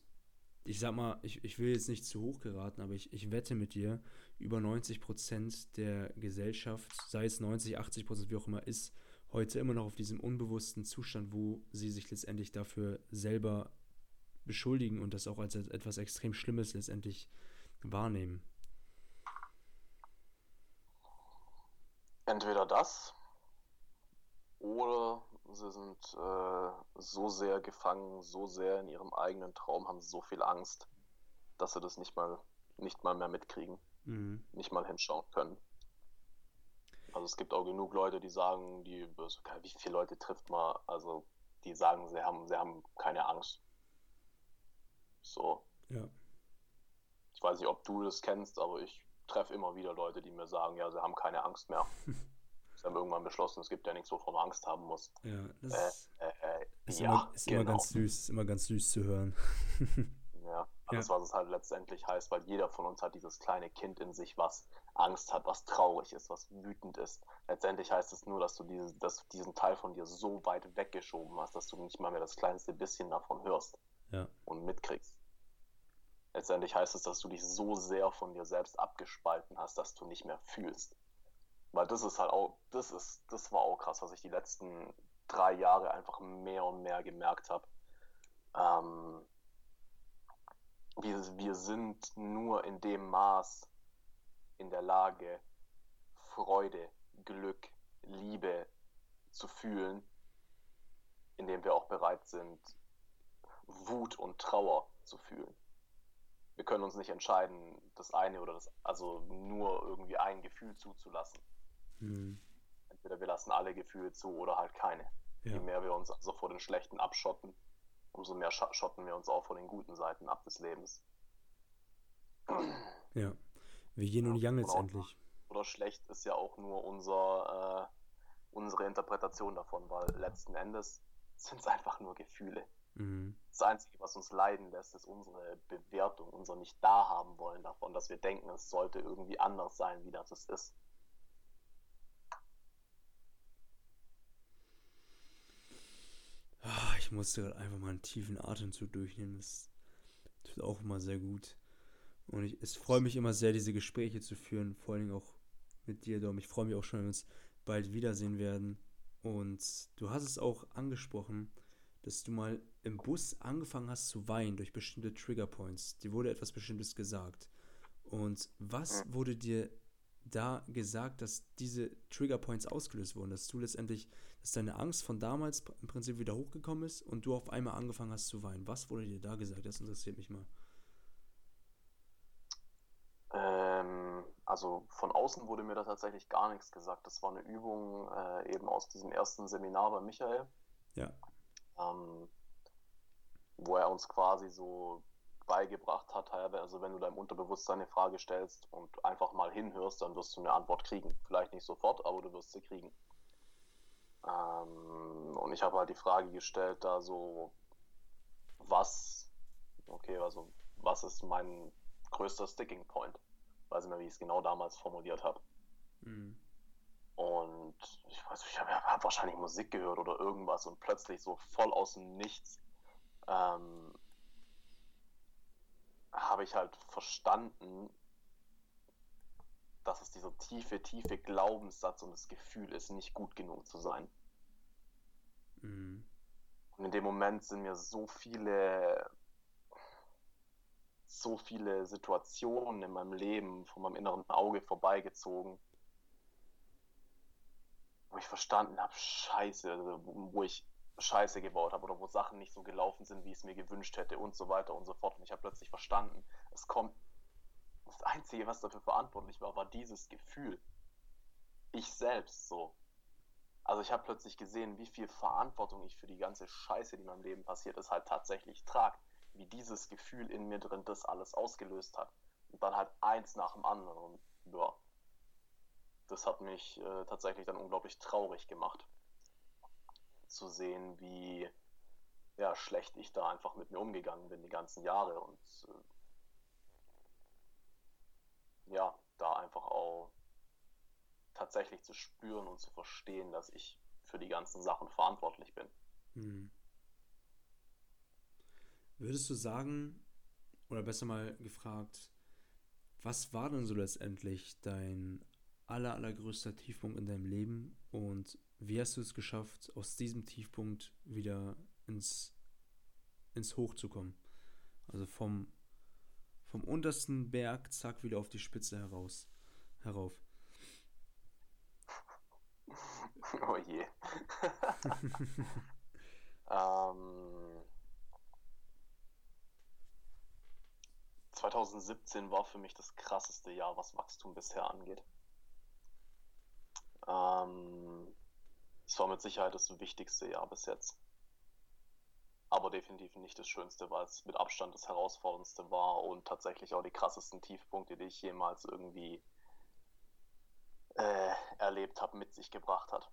ich sag mal, ich, ich will jetzt nicht zu hoch geraten, aber ich, ich wette mit dir, über 90 Prozent der Gesellschaft, sei es 90, 80 Prozent, wie auch immer, ist heute immer noch auf diesem unbewussten Zustand, wo sie sich letztendlich dafür selber beschuldigen und das auch als etwas extrem Schlimmes letztendlich wahrnehmen. Entweder das oder sie sind äh, so sehr gefangen, so sehr in ihrem eigenen Traum, haben so viel Angst, dass sie das nicht mal, nicht mal mehr mitkriegen, mhm. nicht mal hinschauen können. Also es gibt auch genug Leute, die sagen, die, wie viele Leute trifft man, also die sagen, sie haben, sie haben keine Angst. So. Ja. Ich weiß nicht, ob du das kennst, aber ich treffe immer wieder Leute, die mir sagen, ja, sie haben keine Angst mehr. sie haben irgendwann beschlossen, es gibt ja nichts, wovon man Angst haben muss. Ja, das äh, äh, äh, ist, ja, immer, ist genau. immer ganz süß, ist immer ganz süß zu hören. ja, alles, ja. was es halt letztendlich heißt, weil jeder von uns hat dieses kleine Kind in sich, was Angst hat, was traurig ist, was wütend ist. Letztendlich heißt es nur, dass du diese, dass diesen Teil von dir so weit weggeschoben hast, dass du nicht mal mehr das kleinste bisschen davon hörst ja. und mitkriegst. Letztendlich heißt es, dass du dich so sehr von dir selbst abgespalten hast, dass du nicht mehr fühlst. Weil das ist halt auch, das ist, das war auch krass, was ich die letzten drei Jahre einfach mehr und mehr gemerkt habe. Ähm, wir, wir sind nur in dem Maß in der Lage, Freude, Glück, Liebe zu fühlen, indem wir auch bereit sind, Wut und Trauer zu fühlen. Wir können uns nicht entscheiden, das eine oder das, also nur irgendwie ein Gefühl zuzulassen. Mhm. Entweder wir lassen alle Gefühle zu oder halt keine. Ja. Je mehr wir uns also vor den schlechten abschotten, umso mehr schotten wir uns auch vor den guten Seiten ab des Lebens. Ja, wie Yin und Yang letztendlich. Oder schlecht ist ja auch nur unser, äh, unsere Interpretation davon, weil letzten Endes sind es einfach nur Gefühle. Mhm. Das Einzige, was uns leiden lässt, ist unsere Bewertung, unser nicht da haben wollen davon, dass wir denken, es sollte irgendwie anders sein, wie das es ist. Ah, ich musste gerade einfach mal einen tiefen Atemzug durchnehmen. Das tut auch immer sehr gut. Und ich, es freut mich immer sehr, diese Gespräche zu führen, vor allem auch mit dir, Dom. Ich freue mich auch schon, wenn wir uns bald wiedersehen werden. Und du hast es auch angesprochen, dass du mal im Bus angefangen hast zu weinen durch bestimmte Triggerpoints. Dir wurde etwas Bestimmtes gesagt. Und was wurde dir da gesagt, dass diese Triggerpoints ausgelöst wurden, dass du letztendlich, dass deine Angst von damals im Prinzip wieder hochgekommen ist und du auf einmal angefangen hast zu weinen. Was wurde dir da gesagt? Das interessiert mich mal. Ähm, also von außen wurde mir da tatsächlich gar nichts gesagt. Das war eine Übung äh, eben aus diesem ersten Seminar bei Michael. Ja. Ähm, wo er uns quasi so beigebracht hat, also wenn du deinem Unterbewusstsein eine Frage stellst und einfach mal hinhörst, dann wirst du eine Antwort kriegen. Vielleicht nicht sofort, aber du wirst sie kriegen. Ähm, und ich habe halt die Frage gestellt, da so, was, okay, also was ist mein größter Sticking Point? Weiß nicht mehr, wie ich es genau damals formuliert habe. Mhm. Und ich weiß, ich habe hab wahrscheinlich Musik gehört oder irgendwas und plötzlich so voll aus dem Nichts ähm, habe ich halt verstanden, dass es dieser tiefe, tiefe Glaubenssatz und das Gefühl ist, nicht gut genug zu sein. Mhm. Und in dem Moment sind mir so viele, so viele Situationen in meinem Leben von meinem inneren Auge vorbeigezogen, wo ich verstanden habe, scheiße, also wo ich Scheiße gebaut habe oder wo Sachen nicht so gelaufen sind, wie ich es mir gewünscht hätte und so weiter und so fort. Und ich habe plötzlich verstanden, es kommt, das Einzige, was dafür verantwortlich war, war dieses Gefühl. Ich selbst so. Also ich habe plötzlich gesehen, wie viel Verantwortung ich für die ganze Scheiße, die in meinem Leben passiert ist, halt tatsächlich trage. Wie dieses Gefühl in mir drin das alles ausgelöst hat. Und dann halt eins nach dem anderen. Und ja, das hat mich äh, tatsächlich dann unglaublich traurig gemacht zu sehen, wie ja, schlecht ich da einfach mit mir umgegangen bin die ganzen Jahre und äh, ja, da einfach auch tatsächlich zu spüren und zu verstehen, dass ich für die ganzen Sachen verantwortlich bin. Hm. Würdest du sagen, oder besser mal gefragt, was war denn so letztendlich dein aller, allergrößter Tiefpunkt in deinem Leben und wie hast du es geschafft, aus diesem Tiefpunkt wieder ins, ins Hoch zu kommen? Also vom, vom untersten Berg, zack, wieder auf die Spitze heraus, herauf. Oh je. ähm, 2017 war für mich das krasseste Jahr, was Wachstum bisher angeht. Ähm, es war mit Sicherheit das wichtigste Jahr bis jetzt. Aber definitiv nicht das Schönste, weil es mit Abstand das herausforderndste war und tatsächlich auch die krassesten Tiefpunkte, die ich jemals irgendwie äh, erlebt habe, mit sich gebracht hat.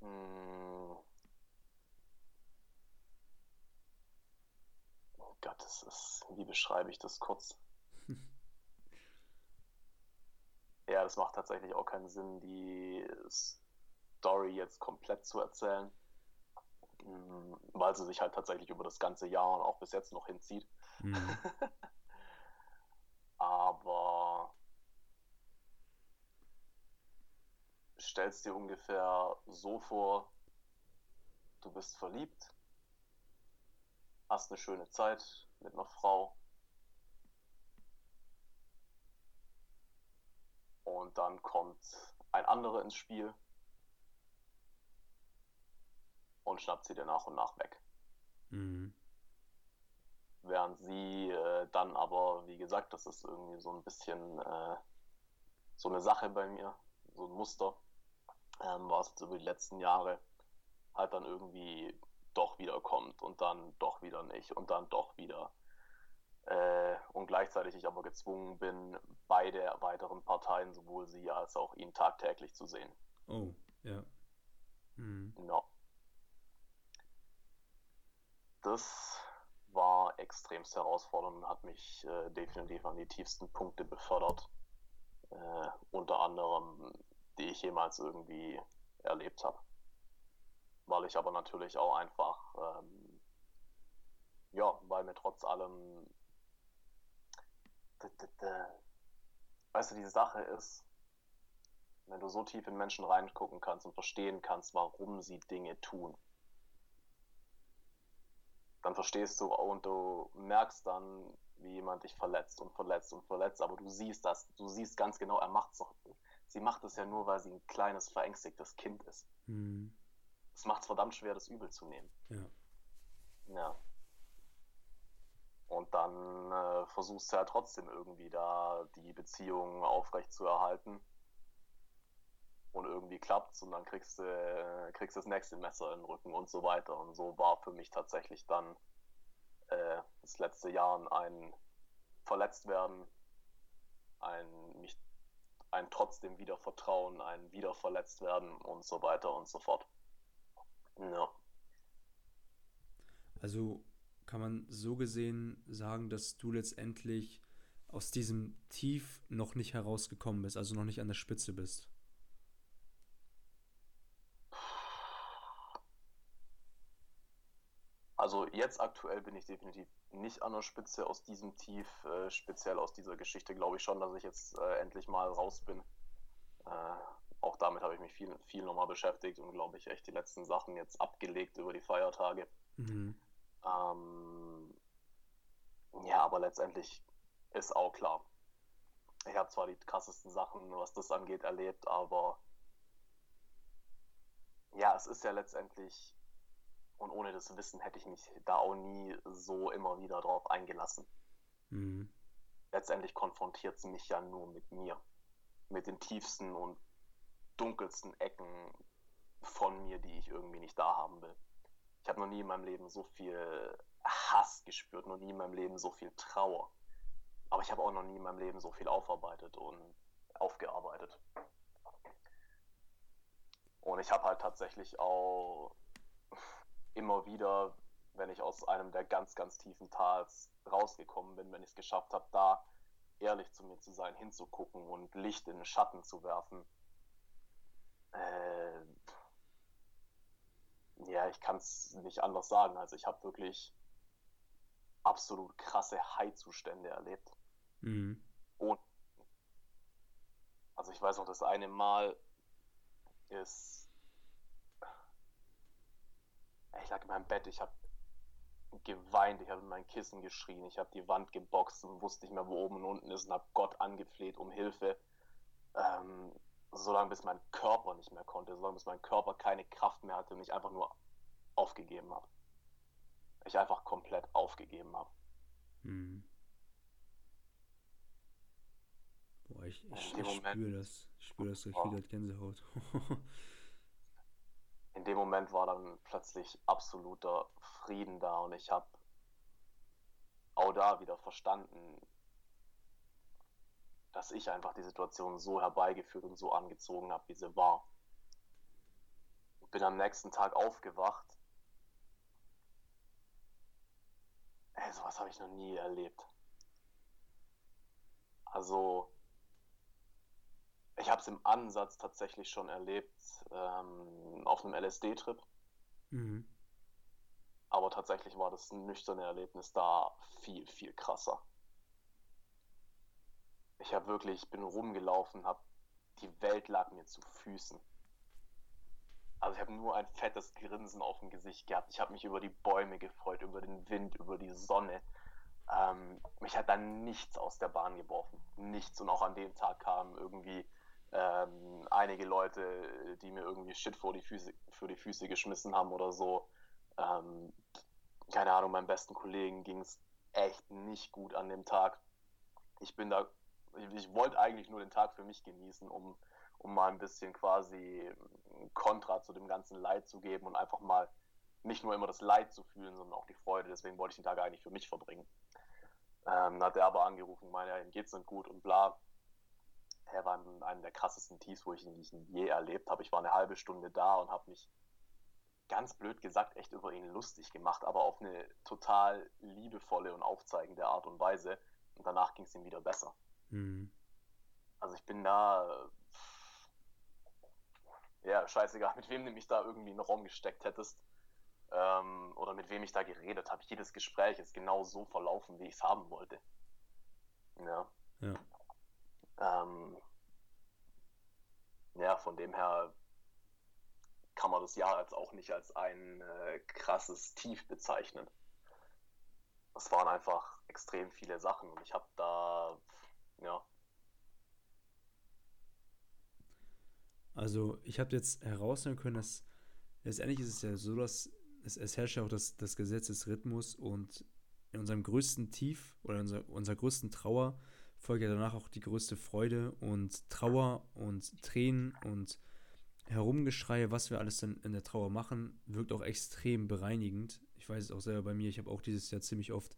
Hm. Oh Gott, das ist, wie beschreibe ich das kurz? Ja, das macht tatsächlich auch keinen Sinn, die Story jetzt komplett zu erzählen, hm, weil sie sich halt tatsächlich über das ganze Jahr und auch bis jetzt noch hinzieht. Mhm. Aber stellst dir ungefähr so vor, du bist verliebt, hast eine schöne Zeit mit einer Frau und dann kommt ein anderer ins Spiel und schnappt sie dir nach und nach weg. Mhm. Während sie äh, dann aber, wie gesagt, das ist irgendwie so ein bisschen äh, so eine Sache bei mir, so ein Muster, ähm, war es jetzt über die letzten Jahre halt dann irgendwie doch wieder kommt und dann doch wieder nicht und dann doch wieder. Äh, und gleichzeitig ich aber gezwungen bin, beide weiteren Parteien, sowohl sie als auch ihn, tagtäglich zu sehen. Oh, ja. Mhm. No. Das war extremst herausfordernd und hat mich äh, definitiv an die tiefsten Punkte befördert. Äh, unter anderem die ich jemals irgendwie erlebt habe. Weil ich aber natürlich auch einfach, ähm, ja, weil mir trotz allem, weißt du, die Sache ist, wenn du so tief in Menschen reingucken kannst und verstehen kannst, warum sie Dinge tun, dann verstehst du und du merkst dann, wie jemand dich verletzt und verletzt und verletzt, aber du siehst das, du siehst ganz genau, er macht es doch sie macht es ja nur, weil sie ein kleines, verängstigtes Kind ist. Mhm. Es macht es verdammt schwer, das übel zu nehmen. Ja. Ja. Und dann äh, versuchst du ja trotzdem irgendwie da die Beziehung aufrecht zu erhalten. Und irgendwie klappt's und dann kriegst du äh, kriegst das nächste Messer in den Rücken und so weiter. Und so war für mich tatsächlich dann äh, das letzte Jahr ein Verletztwerden, ein mich ein trotzdem wieder vertrauen, ein wieder verletzt werden und so weiter und so fort. Ja. Also kann man so gesehen sagen, dass du letztendlich aus diesem Tief noch nicht herausgekommen bist, also noch nicht an der Spitze bist. Also jetzt aktuell bin ich definitiv nicht an der Spitze aus diesem Tief, äh, speziell aus dieser Geschichte glaube ich schon, dass ich jetzt äh, endlich mal raus bin. Äh, auch damit habe ich mich viel, viel nochmal beschäftigt und glaube ich echt die letzten Sachen jetzt abgelegt über die Feiertage. Mhm. Ähm, ja, aber letztendlich ist auch klar. Ich habe zwar die krassesten Sachen, was das angeht, erlebt, aber ja, es ist ja letztendlich und ohne das Wissen hätte ich mich da auch nie so immer wieder drauf eingelassen. Mhm. Letztendlich konfrontiert es mich ja nur mit mir. Mit den tiefsten und dunkelsten Ecken von mir, die ich irgendwie nicht da haben will. Ich habe noch nie in meinem Leben so viel Hass gespürt, noch nie in meinem Leben so viel Trauer. Aber ich habe auch noch nie in meinem Leben so viel aufarbeitet und aufgearbeitet. Und ich habe halt tatsächlich auch immer wieder, wenn ich aus einem der ganz, ganz tiefen Tals rausgekommen bin, wenn ich es geschafft habe, da ehrlich zu mir zu sein, hinzugucken und Licht in den Schatten zu werfen. Äh, ja, ich kann es nicht anders sagen. Also ich habe wirklich absolut krasse High-Zustände erlebt. Mhm. Und also ich weiß noch, das eine Mal ist, ich lag in meinem Bett, ich habe geweint, ich habe in mein Kissen geschrien, ich habe die Wand geboxt und wusste nicht mehr, wo oben und unten ist und habe Gott angefleht um Hilfe, ähm, solange bis mein Körper nicht mehr konnte, solange bis mein Körper keine Kraft mehr hatte und ich einfach nur aufgegeben habe. Ich einfach komplett aufgegeben habe. Hm. Boah, ich, ich, ich spüre das. Ich spüre das, ich kriege Gänsehaut. in dem Moment war dann plötzlich absoluter Frieden da und ich habe auch da wieder verstanden, dass ich einfach die Situation so herbeigeführt und so angezogen habe, wie sie war. Bin am nächsten Tag aufgewacht. Ey, sowas habe ich noch nie erlebt. Also, ich habe es im Ansatz tatsächlich schon erlebt ähm, auf einem LSD-Trip. Mhm. Aber tatsächlich war das nüchterne Erlebnis da viel, viel krasser. Ich habe wirklich, bin rumgelaufen, habe die Welt lag mir zu Füßen. Also ich habe nur ein fettes Grinsen auf dem Gesicht gehabt. Ich habe mich über die Bäume gefreut, über den Wind, über die Sonne. Ähm, mich hat dann nichts aus der Bahn geworfen. Nichts. Und auch an dem Tag kamen irgendwie ähm, einige Leute, die mir irgendwie Shit vor die Füße, für die Füße geschmissen haben oder so. Ähm, keine Ahnung, meinem besten Kollegen ging es echt nicht gut an dem Tag. Ich bin da, ich, ich wollte eigentlich nur den Tag für mich genießen, um, um mal ein bisschen quasi Kontra zu dem ganzen Leid zu geben und einfach mal nicht nur immer das Leid zu fühlen, sondern auch die Freude. Deswegen wollte ich den Tag eigentlich für mich verbringen. Ähm, hat er aber angerufen, meine, ihm geht's nicht gut und bla er war in einem der krassesten Tiefs, wo ich ihn, je erlebt habe. Ich war eine halbe Stunde da und habe mich ganz blöd gesagt echt über ihn lustig gemacht, aber auf eine total liebevolle und aufzeigende Art und Weise. Und danach ging es ihm wieder besser. Mhm. Also ich bin da, ja, scheißegal, mit wem du mich da irgendwie in den Raum gesteckt hättest ähm, oder mit wem ich da geredet habe. Jedes Gespräch ist genau so verlaufen, wie ich es haben wollte. Ja. ja. Ähm, ja, von dem her kann man das Jahr jetzt auch nicht als ein äh, krasses Tief bezeichnen. Es waren einfach extrem viele Sachen und ich habe da, ja. Also ich habe jetzt herausfinden können, dass letztendlich ist es ja so, dass es, es herrscht ja auch das, das Gesetz des Rhythmus und in unserem größten Tief oder unser, unserer größten Trauer folgt ja danach auch die größte Freude und Trauer und Tränen und Herumgeschreie, was wir alles dann in der Trauer machen, wirkt auch extrem bereinigend. Ich weiß es auch selber bei mir, ich habe auch dieses Jahr ziemlich oft,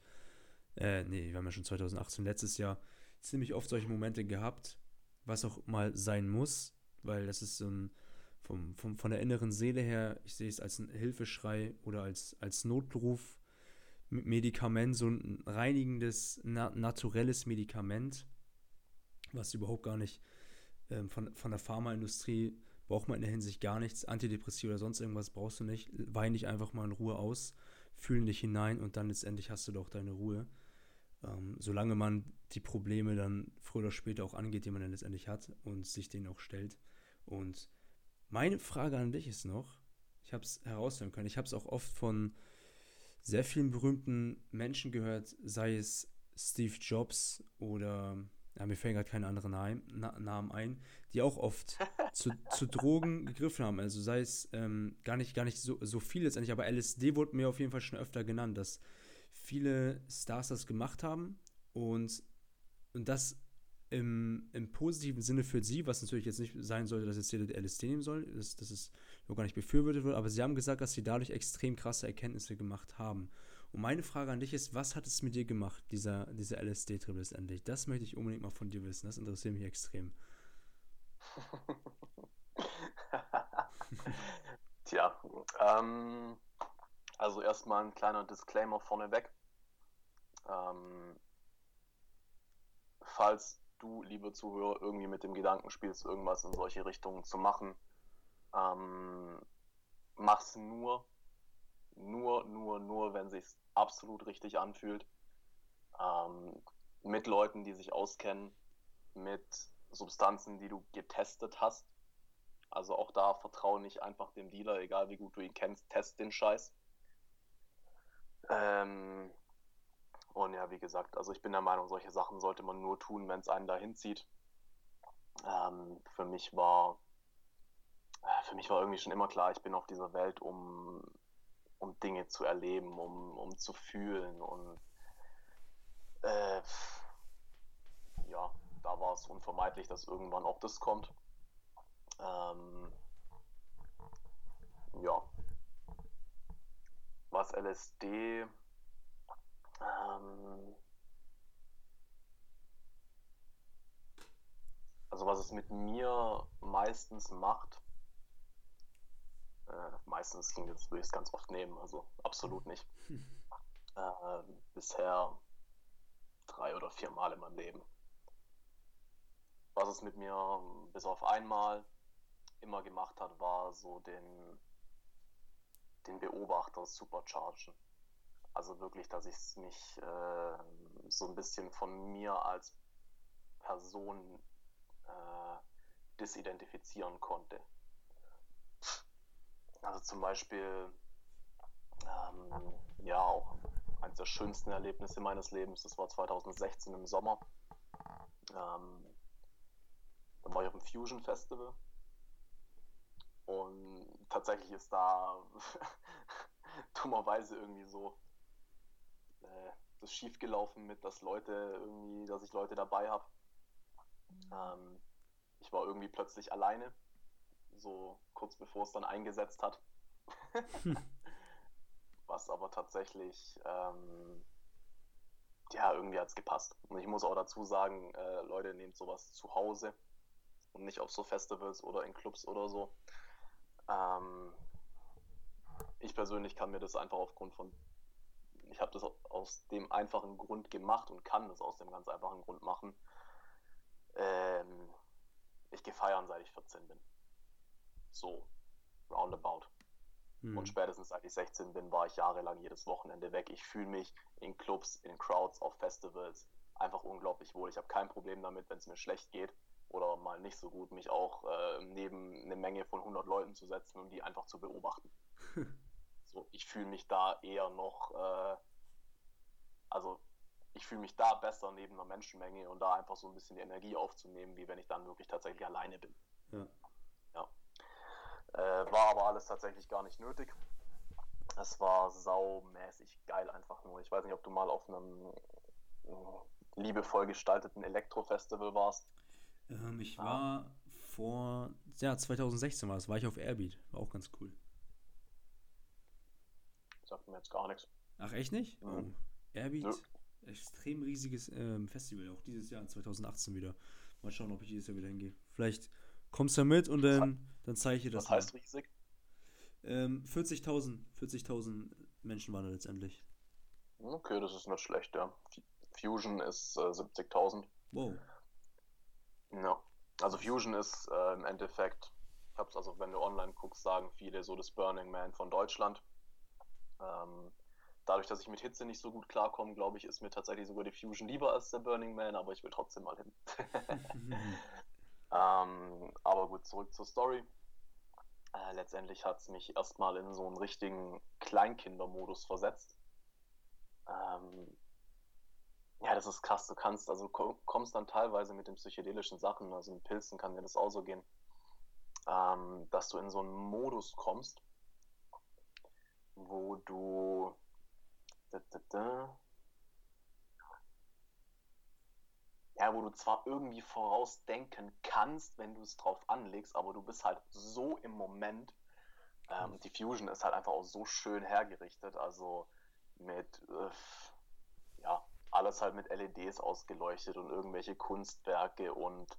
äh, nee, wir haben ja schon 2018, letztes Jahr, ziemlich oft solche Momente gehabt, was auch mal sein muss, weil das ist so ein, vom, vom, von der inneren Seele her, ich sehe es als ein Hilfeschrei oder als, als Notruf Medikament, so ein reinigendes, na naturelles Medikament, was überhaupt gar nicht ähm, von, von der Pharmaindustrie braucht man in der Hinsicht gar nichts. Antidepressiv oder sonst irgendwas brauchst du nicht. Wein dich einfach mal in Ruhe aus, fühl dich hinein und dann letztendlich hast du doch deine Ruhe. Ähm, solange man die Probleme dann früher oder später auch angeht, die man dann letztendlich hat und sich denen auch stellt. Und meine Frage an dich ist noch, ich habe es herausfinden können, ich habe es auch oft von sehr vielen berühmten Menschen gehört, sei es Steve Jobs oder ja, mir fällen gerade keine anderen Namen ein, die auch oft zu, zu, Drogen gegriffen haben. Also sei es ähm, gar nicht, gar nicht so, so viel letztendlich, aber LSD wurde mir auf jeden Fall schon öfter genannt, dass viele Stars das gemacht haben und, und das im, im positiven Sinne für sie, was natürlich jetzt nicht sein sollte, dass jetzt jeder LSD nehmen soll, dass, dass es noch gar nicht befürwortet wird, aber sie haben gesagt, dass sie dadurch extrem krasse Erkenntnisse gemacht haben. Und meine Frage an dich ist, was hat es mit dir gemacht, dieser, dieser LSD-Trip letztendlich? Das möchte ich unbedingt mal von dir wissen, das interessiert mich extrem. Tja, ähm, also erstmal ein kleiner Disclaimer vorneweg. Ähm, falls du, liebe Zuhörer, irgendwie mit dem Gedanken spielst, irgendwas in solche Richtungen zu machen, ähm, mach's nur, nur, nur, nur, wenn sich's absolut richtig anfühlt. Ähm, mit Leuten, die sich auskennen, mit Substanzen, die du getestet hast. Also auch da vertraue nicht einfach dem Dealer, egal wie gut du ihn kennst, test den Scheiß. Ähm, und ja, wie gesagt, also ich bin der Meinung, solche Sachen sollte man nur tun, wenn es einen dahin zieht. Ähm, für mich war äh, für mich war irgendwie schon immer klar, ich bin auf dieser Welt, um, um Dinge zu erleben, um, um zu fühlen und äh, ja, da war es unvermeidlich, dass irgendwann auch das kommt. Ähm, ja. Was LSD ähm, also was es mit mir meistens macht, äh, meistens klingt jetzt, würde ich es ganz oft nehmen, also absolut nicht. Äh, bisher drei oder vier Mal in meinem Leben. Was es mit mir bis auf einmal immer gemacht hat, war so den, den Beobachter superchargen. Also wirklich, dass ich mich äh, so ein bisschen von mir als Person äh, disidentifizieren konnte. Also zum Beispiel, ähm, ja, auch eines der schönsten Erlebnisse meines Lebens, das war 2016 im Sommer. Ähm, da war ich auf dem Fusion Festival. Und tatsächlich ist da dummerweise irgendwie so äh, das schief gelaufen mit, dass Leute irgendwie, dass ich Leute dabei habe. Ähm, ich war irgendwie plötzlich alleine, so kurz bevor es dann eingesetzt hat. Was aber tatsächlich, ähm, ja, irgendwie hat es gepasst. Und ich muss auch dazu sagen, äh, Leute, nehmt sowas zu Hause und nicht auf so Festivals oder in Clubs oder so. Ähm, ich persönlich kann mir das einfach aufgrund von ich habe das aus dem einfachen Grund gemacht und kann das aus dem ganz einfachen Grund machen. Ähm, ich gehe feiern, seit ich 14 bin. So, roundabout. Hm. Und spätestens seit ich 16 bin, war ich jahrelang jedes Wochenende weg. Ich fühle mich in Clubs, in Crowds, auf Festivals einfach unglaublich wohl. Ich habe kein Problem damit, wenn es mir schlecht geht oder mal nicht so gut, mich auch äh, neben eine Menge von 100 Leuten zu setzen und die einfach zu beobachten. So, ich fühle mich da eher noch, äh, also ich fühle mich da besser neben einer Menschenmenge und da einfach so ein bisschen die Energie aufzunehmen, wie wenn ich dann wirklich tatsächlich alleine bin. Ja. ja. Äh, war aber alles tatsächlich gar nicht nötig. Es war saumäßig geil einfach nur. Ich weiß nicht, ob du mal auf einem äh, liebevoll gestalteten Elektrofestival warst. Ähm, ich war vor, ja, 2016 war das, war ich auf Airbeat. War auch ganz cool. Sagt mir jetzt gar nichts. Ach, echt nicht? Mhm. Oh. Airbeat, ja. extrem riesiges ähm, Festival, auch dieses Jahr, 2018 wieder. Mal schauen, ob ich dieses Jahr wieder hingehe. Vielleicht kommst du da mit und dann, dann zeige ich dir das. Was heißt mal. riesig? Ähm, 40.000 40 Menschen waren da letztendlich. Okay, das ist nicht schlecht, ja. Fusion ist äh, 70.000. Wow. Ja. Also Fusion ist äh, im Endeffekt, ich hab's also, wenn du online guckst, sagen viele so das Burning Man von Deutschland. Ähm, dadurch, dass ich mit Hitze nicht so gut klarkomme, glaube ich, ist mir tatsächlich sogar die Fusion lieber als der Burning Man, aber ich will trotzdem mal hin. ähm, aber gut, zurück zur Story. Äh, letztendlich hat es mich erstmal in so einen richtigen Kleinkindermodus versetzt. Ähm, ja, das ist krass. Du kannst, also kommst dann teilweise mit den psychedelischen Sachen, also mit Pilzen kann dir das auch so gehen, ähm, dass du in so einen Modus kommst, wo du da, da, da, ja, wo du zwar irgendwie vorausdenken kannst, wenn du es drauf anlegst, aber du bist halt so im Moment. Ähm, mhm. die Fusion ist halt einfach auch so schön hergerichtet, also mit äh, ja, alles halt mit LEDs ausgeleuchtet und irgendwelche Kunstwerke und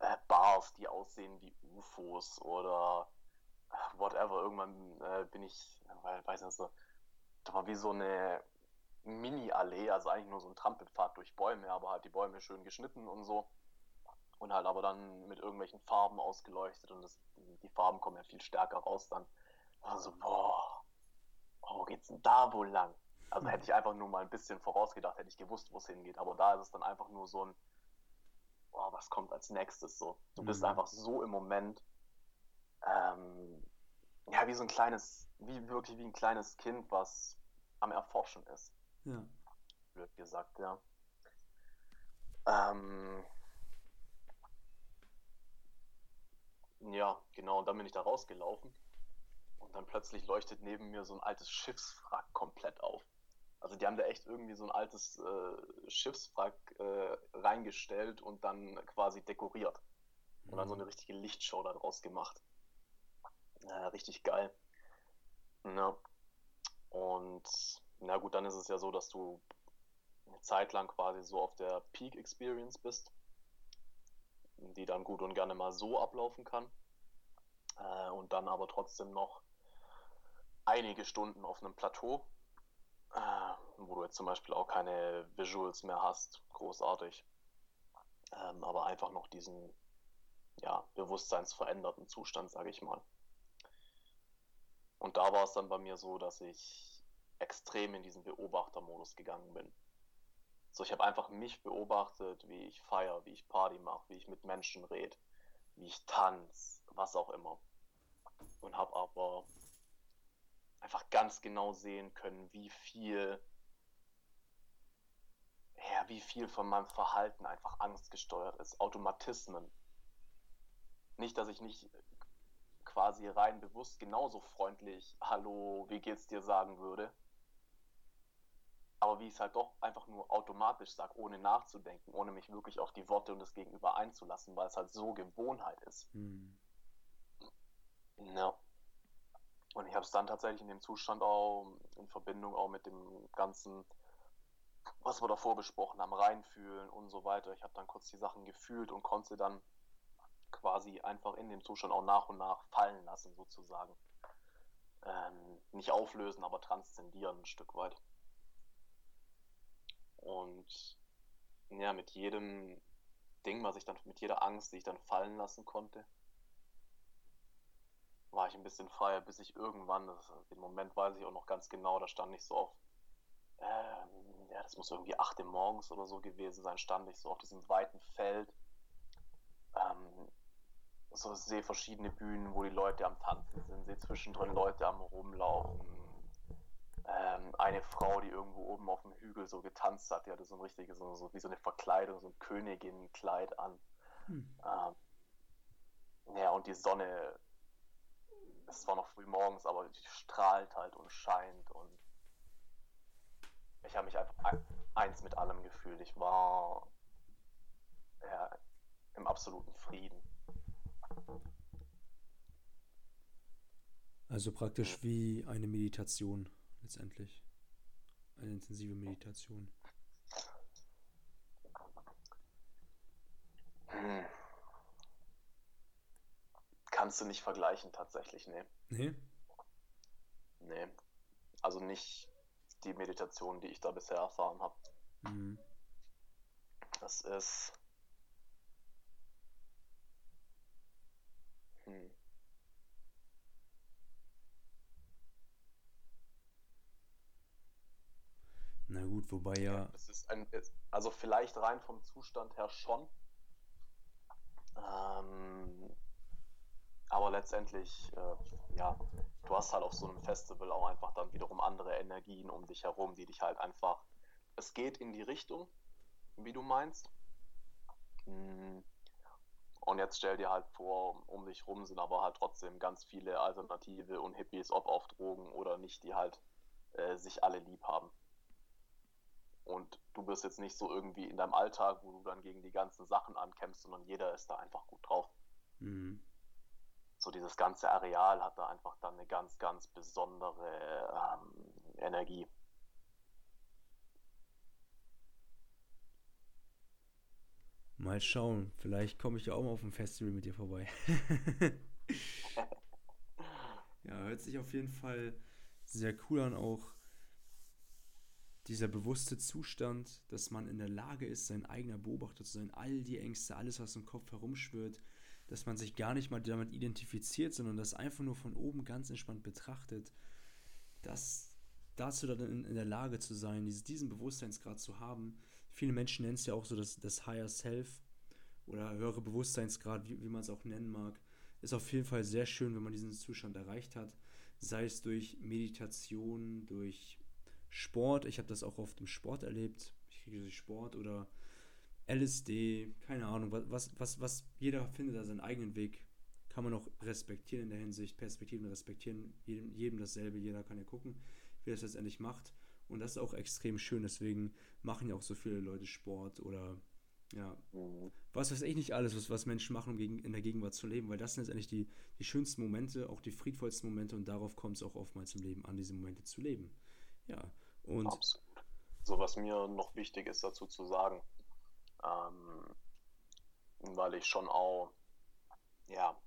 äh, Bars, die aussehen wie UFOs oder whatever, irgendwann äh, bin ich, weiß nicht so, da war wie so eine, Mini-Allee, also eigentlich nur so ein Trampelpfad durch Bäume, aber halt die Bäume schön geschnitten und so. Und halt aber dann mit irgendwelchen Farben ausgeleuchtet und das, die Farben kommen ja viel stärker raus dann. Also, boah, wo geht's denn da wohl lang? Also hätte ich einfach nur mal ein bisschen vorausgedacht, hätte ich gewusst, wo es hingeht. Aber da ist es dann einfach nur so ein, boah, was kommt als nächstes so? Du bist mhm. einfach so im Moment, ähm, ja, wie so ein kleines, wie wirklich wie ein kleines Kind, was am Erforschen ist. Ja. Wird gesagt, ja. Ähm, ja, genau, und dann bin ich da rausgelaufen. Und dann plötzlich leuchtet neben mir so ein altes Schiffswrack komplett auf. Also die haben da echt irgendwie so ein altes äh, Schiffswrack äh, reingestellt und dann quasi dekoriert. Und dann so eine mhm. richtige Lichtshow daraus gemacht. Äh, richtig geil. Ja. Und na gut, dann ist es ja so, dass du eine Zeit lang quasi so auf der Peak Experience bist, die dann gut und gerne mal so ablaufen kann. Äh, und dann aber trotzdem noch einige Stunden auf einem Plateau, äh, wo du jetzt zum Beispiel auch keine Visuals mehr hast, großartig. Ähm, aber einfach noch diesen ja, bewusstseinsveränderten Zustand, sage ich mal. Und da war es dann bei mir so, dass ich extrem in diesen Beobachtermodus gegangen bin. So, ich habe einfach mich beobachtet, wie ich feiere, wie ich Party mache, wie ich mit Menschen rede, wie ich tanze, was auch immer. Und habe aber einfach ganz genau sehen können, wie viel, ja, wie viel von meinem Verhalten einfach angstgesteuert ist, Automatismen. Nicht, dass ich nicht quasi rein bewusst genauso freundlich Hallo, wie geht's dir sagen würde. Aber wie ich es halt doch einfach nur automatisch sage, ohne nachzudenken, ohne mich wirklich auf die Worte und das Gegenüber einzulassen, weil es halt so Gewohnheit ist. Hm. Ja. Und ich habe es dann tatsächlich in dem Zustand auch in Verbindung auch mit dem ganzen, was wir davor besprochen haben, reinfühlen und so weiter. Ich habe dann kurz die Sachen gefühlt und konnte dann quasi einfach in dem Zustand auch nach und nach fallen lassen, sozusagen. Ähm, nicht auflösen, aber transzendieren ein Stück weit. Und ja, mit jedem Ding, was ich dann, mit jeder Angst, die ich dann fallen lassen konnte, war ich ein bisschen freier, bis ich irgendwann, das, den Moment weiß ich auch noch ganz genau, da stand ich so auf, ähm, ja, das muss irgendwie 8 Uhr morgens oder so gewesen sein, stand ich so auf diesem weiten Feld, ähm, so sehe verschiedene Bühnen, wo die Leute am Tanzen sind, sehe zwischendrin Leute am Rumlaufen. Ähm, eine Frau, die irgendwo oben auf dem Hügel so getanzt hat, die hatte so ein richtiges, so, so wie so eine Verkleidung, so ein Königin-Kleid an. Hm. Ähm, ja, und die Sonne, es war noch früh morgens, aber die strahlt halt und scheint und ich habe mich einfach eins mit allem gefühlt. Ich war ja, im absoluten Frieden. Also praktisch wie eine Meditation letztendlich. Eine intensive Meditation. Hm. Kannst du nicht vergleichen tatsächlich, nee. Nee? Nee. Also nicht die Meditation, die ich da bisher erfahren habe. Mhm. Das ist Hm. Na gut, wobei ja. Es ist ein, also vielleicht rein vom Zustand her schon. Ähm, aber letztendlich, äh, ja, du hast halt auf so einem Festival auch einfach dann wiederum andere Energien um dich herum, die dich halt einfach. Es geht in die Richtung, wie du meinst. Hm. Und jetzt stell dir halt vor, um dich rum sind aber halt trotzdem ganz viele Alternative und Hippies, ob auf Drogen oder nicht, die halt äh, sich alle lieb haben. Und du bist jetzt nicht so irgendwie in deinem Alltag, wo du dann gegen die ganzen Sachen ankämpfst, sondern jeder ist da einfach gut drauf. Mhm. So dieses ganze Areal hat da einfach dann eine ganz, ganz besondere ähm, Energie. Mal schauen, vielleicht komme ich ja auch mal auf ein Festival mit dir vorbei. ja, hört sich auf jeden Fall sehr cool an, auch dieser bewusste Zustand, dass man in der Lage ist, sein eigener Beobachter zu sein, all die Ängste, alles, was im Kopf herumschwirrt, dass man sich gar nicht mal damit identifiziert, sondern das einfach nur von oben ganz entspannt betrachtet, das dazu dann in, der Lage zu sein, diesen Bewusstseinsgrad zu haben. Viele Menschen nennen es ja auch so das, das Higher Self oder höhere Bewusstseinsgrad, wie, wie man es auch nennen mag. Ist auf jeden Fall sehr schön, wenn man diesen Zustand erreicht hat, sei es durch Meditation, durch Sport. Ich habe das auch oft im Sport erlebt. Ich kriege durch Sport oder LSD, keine Ahnung, was, was, was jeder findet da seinen eigenen Weg. Kann man auch respektieren in der Hinsicht, Perspektiven respektieren, jedem, jedem dasselbe, jeder kann ja gucken, wie er das letztendlich macht. Und das ist auch extrem schön, deswegen machen ja auch so viele Leute Sport oder ja, mhm. was weiß ich nicht alles, was, was Menschen machen, um gegen, in der Gegenwart zu leben, weil das sind letztendlich die, die schönsten Momente, auch die friedvollsten Momente und darauf kommt es auch oftmals im Leben an, diese Momente zu leben. Ja, und. Absolut. So, was mir noch wichtig ist dazu zu sagen, ähm, weil ich schon auch, ja,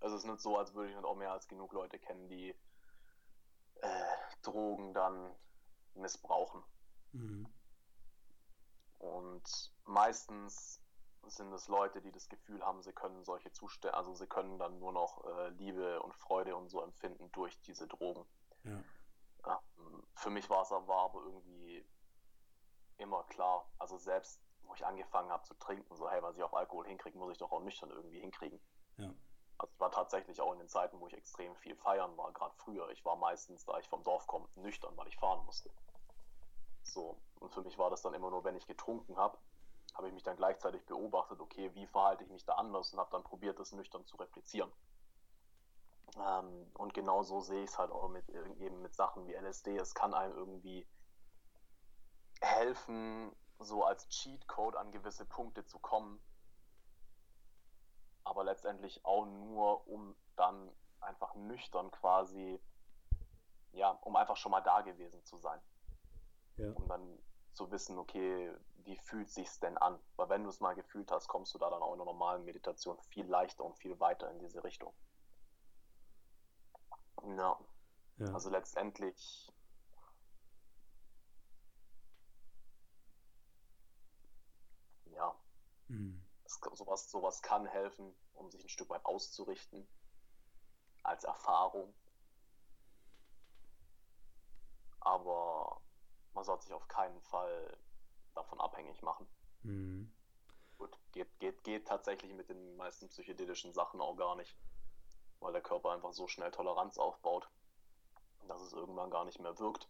es ist nicht so, als würde ich nicht auch mehr als genug Leute kennen, die äh, Drogen dann missbrauchen. Mhm. Und meistens sind es Leute, die das Gefühl haben, sie können solche Zustände, also sie können dann nur noch äh, Liebe und Freude und so empfinden durch diese Drogen. Ja. Ähm, für mich war es war aber irgendwie immer klar, also selbst wo ich angefangen habe zu trinken, so hey, was ich auf Alkohol hinkriege, muss ich doch auch nüchtern irgendwie hinkriegen. Ja. Also ich war tatsächlich auch in den Zeiten, wo ich extrem viel feiern war, gerade früher. Ich war meistens, da ich vom Dorf komme, nüchtern, weil ich fahren musste. So, und für mich war das dann immer nur, wenn ich getrunken habe, habe ich mich dann gleichzeitig beobachtet, okay, wie verhalte ich mich da anders und habe dann probiert, das nüchtern zu replizieren. Ähm, und genau so sehe ich es halt auch mit, eben mit Sachen wie LSD. Es kann einem irgendwie helfen, so als Cheatcode an gewisse Punkte zu kommen. Aber letztendlich auch nur, um dann einfach nüchtern quasi, ja, um einfach schon mal da gewesen zu sein. Ja. Um dann zu wissen, okay, wie fühlt sich's denn an? Weil wenn du es mal gefühlt hast, kommst du da dann auch in der normalen Meditation viel leichter und viel weiter in diese Richtung. Ja. ja. Also letztendlich ja. Mhm. Sowas, sowas kann helfen, um sich ein Stück weit auszurichten. Als Erfahrung. Aber man sollte sich auf keinen Fall davon abhängig machen. Mhm. Gut, geht, geht, geht tatsächlich mit den meisten psychedelischen Sachen auch gar nicht. Weil der Körper einfach so schnell Toleranz aufbaut, dass es irgendwann gar nicht mehr wirkt.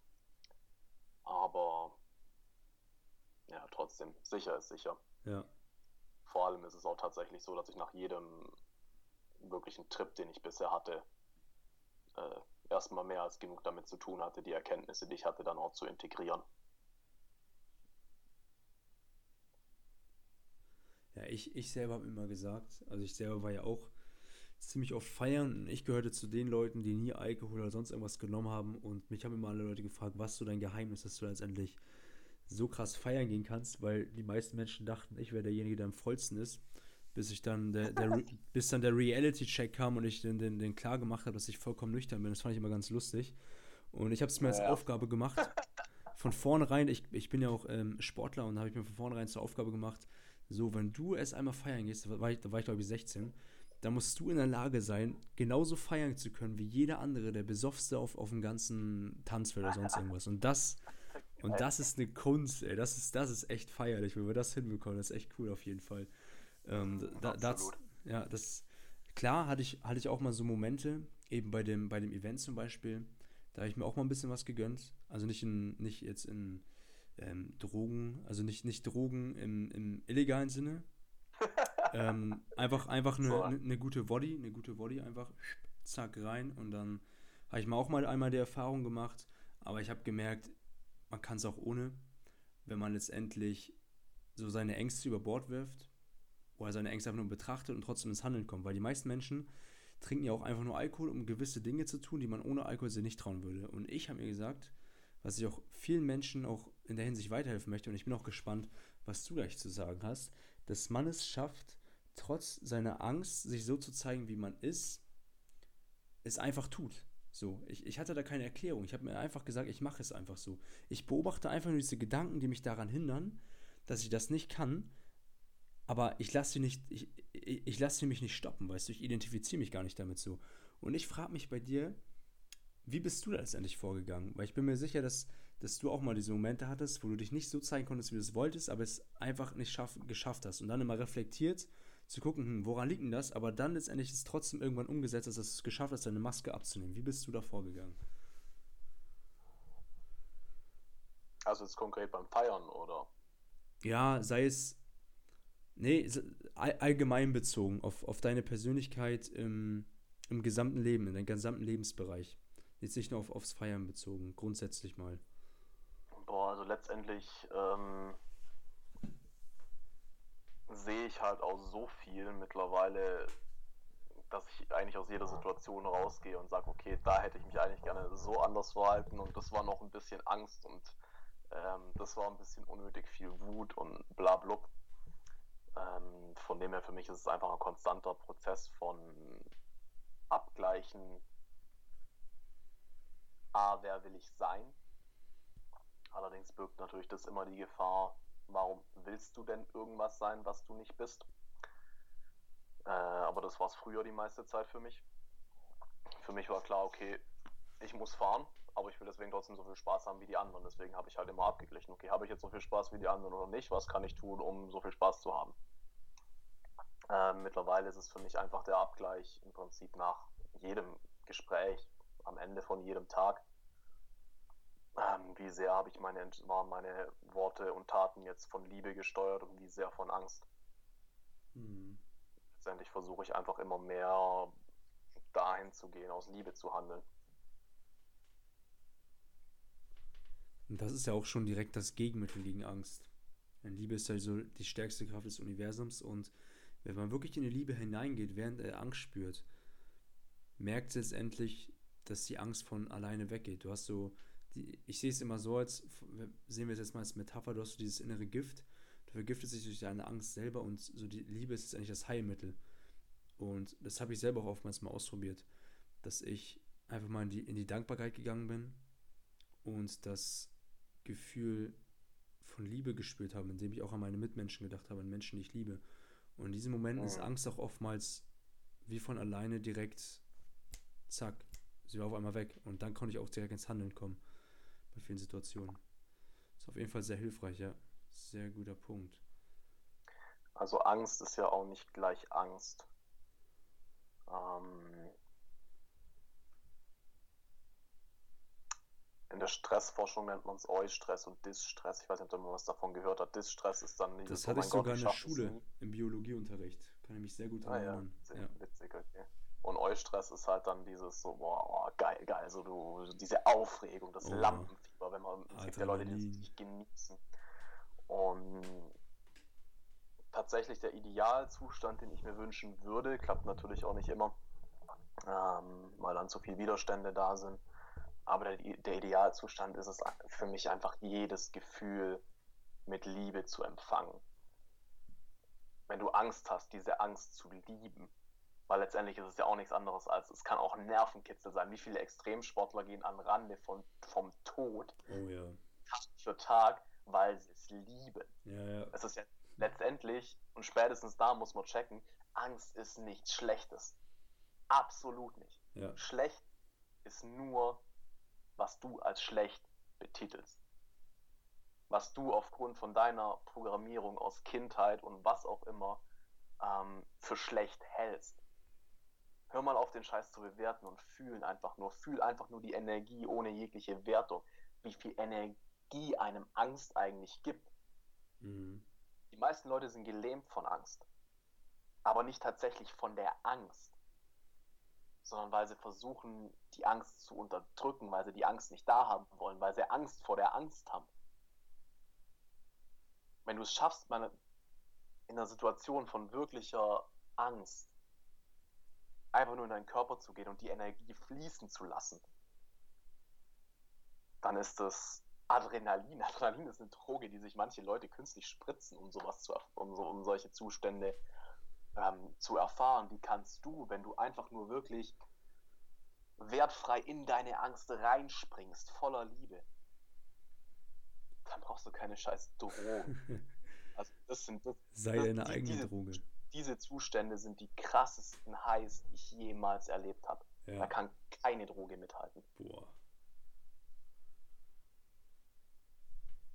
Aber ja, trotzdem, sicher ist sicher. Ja. Vor allem ist es auch tatsächlich so, dass ich nach jedem wirklichen Trip, den ich bisher hatte, äh, erstmal mehr als genug damit zu tun hatte, die Erkenntnisse, die ich hatte, dann auch zu integrieren. Ja, ich, ich selber habe immer gesagt, also ich selber war ja auch ziemlich oft feiern und ich gehörte zu den Leuten, die nie Alkohol oder sonst irgendwas genommen haben und mich haben immer alle Leute gefragt, was so dein Geheimnis ist, dass du letztendlich so krass feiern gehen kannst, weil die meisten Menschen dachten, ich wäre derjenige, der am vollsten ist, bis ich dann der, der bis dann der Reality-Check kam und ich den, den, den klar gemacht habe, dass ich vollkommen nüchtern bin. Das fand ich immer ganz lustig. Und ich habe es mir als Aufgabe gemacht, von vornherein, ich, ich bin ja auch ähm, Sportler und habe ich mir von vornherein zur Aufgabe gemacht, so, wenn du erst einmal feiern gehst, da war ich, da war ich glaube ich 16, da musst du in der Lage sein, genauso feiern zu können wie jeder andere, der besoffste auf, auf dem ganzen Tanzfeld oder sonst irgendwas. Und das und das ist eine Kunst, ey. Das ist, das ist echt feierlich, wenn wir das hinbekommen. Das ist echt cool auf jeden Fall. Ähm, da, das, ja, das, klar hatte ich, hatte ich auch mal so Momente, eben bei dem, bei dem Event zum Beispiel, da habe ich mir auch mal ein bisschen was gegönnt. Also nicht, in, nicht jetzt in ähm, Drogen, also nicht, nicht Drogen im, im illegalen Sinne. ähm, einfach einfach eine, eine, eine gute Body, eine gute Body, einfach zack rein und dann habe ich mal auch mal einmal die Erfahrung gemacht, aber ich habe gemerkt, man kann es auch ohne, wenn man letztendlich so seine Ängste über Bord wirft oder seine Ängste einfach nur betrachtet und trotzdem ins Handeln kommt. Weil die meisten Menschen trinken ja auch einfach nur Alkohol, um gewisse Dinge zu tun, die man ohne Alkohol sich nicht trauen würde. Und ich habe mir gesagt, was ich auch vielen Menschen auch in der Hinsicht weiterhelfen möchte, und ich bin auch gespannt, was du gleich zu sagen hast, dass man es schafft, trotz seiner Angst, sich so zu zeigen, wie man ist, es einfach tut. So, ich, ich hatte da keine Erklärung. Ich habe mir einfach gesagt, ich mache es einfach so. Ich beobachte einfach nur diese Gedanken, die mich daran hindern, dass ich das nicht kann. Aber ich lasse sie nicht, ich, ich, ich lasse mich nicht stoppen, weißt du, ich identifiziere mich gar nicht damit so. Und ich frage mich bei dir, wie bist du da letztendlich vorgegangen? Weil ich bin mir sicher, dass, dass du auch mal diese Momente hattest, wo du dich nicht so zeigen konntest, wie du es wolltest, aber es einfach nicht schaff, geschafft hast. Und dann immer reflektiert zu gucken, hm, woran liegt denn das? Aber dann letztendlich ist es trotzdem irgendwann umgesetzt, dass du es geschafft hast, deine Maske abzunehmen. Wie bist du da vorgegangen? Also jetzt konkret beim Feiern, oder? Ja, sei es, nee, allgemein bezogen auf, auf deine Persönlichkeit im, im gesamten Leben, in deinem gesamten Lebensbereich. Jetzt nicht nur auf, aufs Feiern bezogen, grundsätzlich mal. Boah, also letztendlich ähm, sehe ich halt auch so viel mittlerweile, dass ich eigentlich aus jeder Situation rausgehe und sage, okay, da hätte ich mich eigentlich gerne so anders verhalten und das war noch ein bisschen Angst und ähm, das war ein bisschen unnötig viel Wut und bla blub. Ähm, von dem her für mich ist es einfach ein konstanter Prozess von Abgleichen, A, wer will ich sein? Allerdings birgt natürlich das immer die Gefahr, warum willst du denn irgendwas sein, was du nicht bist? Äh, aber das war es früher die meiste Zeit für mich. Für mich war klar, okay, ich muss fahren, aber ich will deswegen trotzdem so viel Spaß haben wie die anderen. Deswegen habe ich halt immer abgeglichen, okay, habe ich jetzt so viel Spaß wie die anderen oder nicht? Was kann ich tun, um so viel Spaß zu haben? Äh, mittlerweile ist es für mich einfach der Abgleich im Prinzip nach jedem Gespräch, am Ende von jedem Tag. Ähm, wie sehr habe ich meine, waren meine Worte und Taten jetzt von Liebe gesteuert und wie sehr von Angst. Mhm. Letztendlich versuche ich einfach immer mehr dahin zu gehen, aus Liebe zu handeln. Und das ist ja auch schon direkt das Gegenmittel gegen Angst. Denn Liebe ist ja so die stärkste Kraft des Universums und wenn man wirklich in die Liebe hineingeht, während er Angst spürt, merkt es letztendlich, dass die Angst von alleine weggeht. Du hast so, die, ich sehe es immer so, als sehen wir es jetzt mal als Metapher, du hast so dieses innere Gift, du vergiftest dich durch deine Angst selber und so die Liebe ist letztendlich das Heilmittel. Und das habe ich selber auch oftmals mal ausprobiert, dass ich einfach mal in die, in die Dankbarkeit gegangen bin und das Gefühl von Liebe gespürt habe, indem ich auch an meine Mitmenschen gedacht habe, an Menschen, die ich liebe. Und in diesen Momenten ist Angst auch oftmals wie von alleine direkt zack, sie war auf einmal weg. Und dann konnte ich auch direkt ins Handeln kommen. Bei vielen Situationen. Ist auf jeden Fall sehr hilfreich, ja. Sehr guter Punkt. Also Angst ist ja auch nicht gleich Angst. Ähm in der Stressforschung nennt man es Eustress und Distress. Ich weiß nicht, ob man was davon gehört hat. Distress ist dann dieses, Das hatte oh ich sogar Gott, in der Schule im Biologieunterricht. Kann ich mich sehr gut erinnern. Ah, ja. ja. Witzig, okay. Und Eustress ist halt dann dieses so, boah, boah geil, geil, so du, diese Aufregung, das oh. Lampenfieber, wenn man, es gibt ja Leute, die es nicht genießen. Und tatsächlich der Idealzustand, den ich mir wünschen würde, klappt natürlich auch nicht immer, ähm, weil dann zu viele Widerstände da sind. Aber der, der Idealzustand ist es für mich einfach jedes Gefühl mit Liebe zu empfangen. Wenn du Angst hast, diese Angst zu lieben, weil letztendlich ist es ja auch nichts anderes als, es kann auch Nervenkitzel sein. Wie viele Extremsportler gehen an Rande von, vom Tod oh, ja. Tag für Tag, weil sie es lieben. Ja, ja. Es ist ja letztendlich, und spätestens da muss man checken, Angst ist nichts Schlechtes. Absolut nicht. Ja. Schlecht ist nur, was du als schlecht betitelst. Was du aufgrund von deiner Programmierung aus Kindheit und was auch immer ähm, für schlecht hältst. Hör mal auf, den Scheiß zu bewerten und fühlen einfach nur. Fühl einfach nur die Energie ohne jegliche Wertung. Wie viel Energie einem Angst eigentlich gibt. Mhm. Die meisten Leute sind gelähmt von Angst. Aber nicht tatsächlich von der Angst. Sondern weil sie versuchen, die Angst zu unterdrücken, weil sie die Angst nicht da haben wollen, weil sie Angst vor der Angst haben. Wenn du es schaffst, meine, in einer Situation von wirklicher Angst einfach nur in deinen Körper zu gehen und die Energie fließen zu lassen, dann ist das Adrenalin. Adrenalin ist eine Droge, die sich manche Leute künstlich spritzen, um sowas zu, um, so, um solche Zustände ähm, zu erfahren. Die kannst du, wenn du einfach nur wirklich wertfrei in deine Angst reinspringst, voller Liebe, dann brauchst du keine scheiß Drogen. Also das sind das, Sei das, deine die, eigene diese, Droge. Diese Zustände sind die krassesten Highs, die ich jemals erlebt habe. Da Ja. kann keine Droge mithalten. Boah.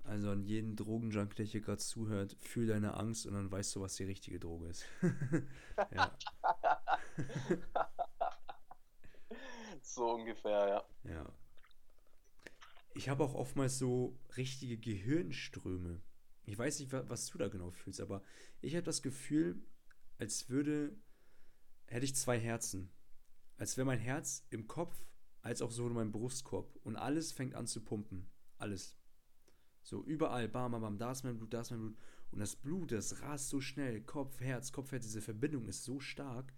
Also an jeden Drogenjunkie, der hier gerade zuhört, fühl deine Angst und dann weißt du, was die richtige Droge ist. ja, So ungefähr, ja. ja. Ich habe auch oftmals so richtige Gehirnströme. Ich weiß nicht, wa- was du da genau fühlst, aber ich habe das Gefühl, als würde, hätte ich zwei Herzen. Als wäre mein Herz im Kopf, als auch so in meinem Brustkorb. Und alles fängt an zu pumpen. Alles. So überall, bam, bam, bam, da ist mein Blut, da ist mein Blut. Und das Blut, das rast so schnell. Kopf, Herz, Kopf, Herz, diese Verbindung ist so stark.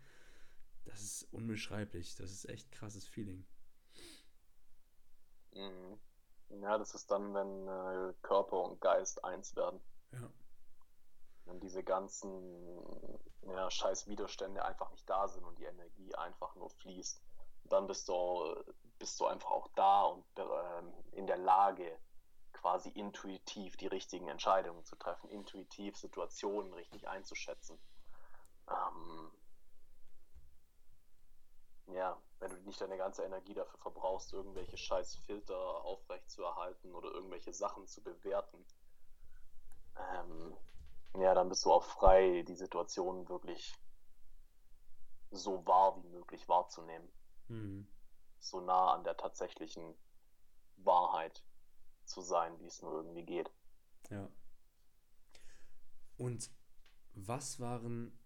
Das ist unbeschreiblich. Das ist echt krasses Feeling. Mhm. Ja, das ist dann, wenn äh, Körper und Geist eins werden. Ja. Wenn diese ganzen ja, scheiß Widerstände einfach nicht da sind und die Energie einfach nur fließt. Dann bist du, bist du einfach auch da und ähm, in der Lage, quasi intuitiv die richtigen Entscheidungen zu treffen, intuitiv Situationen richtig einzuschätzen. Ähm, ja, wenn du nicht deine ganze Energie dafür verbrauchst, irgendwelche scheiß Filter aufrechtzuerhalten oder irgendwelche Sachen zu bewerten, ähm, ja, dann bist du auch frei, die Situation wirklich so wahr wie möglich wahrzunehmen. Mhm. So nah an der tatsächlichen Wahrheit zu sein, wie es nur irgendwie geht. Ja. Und was waren,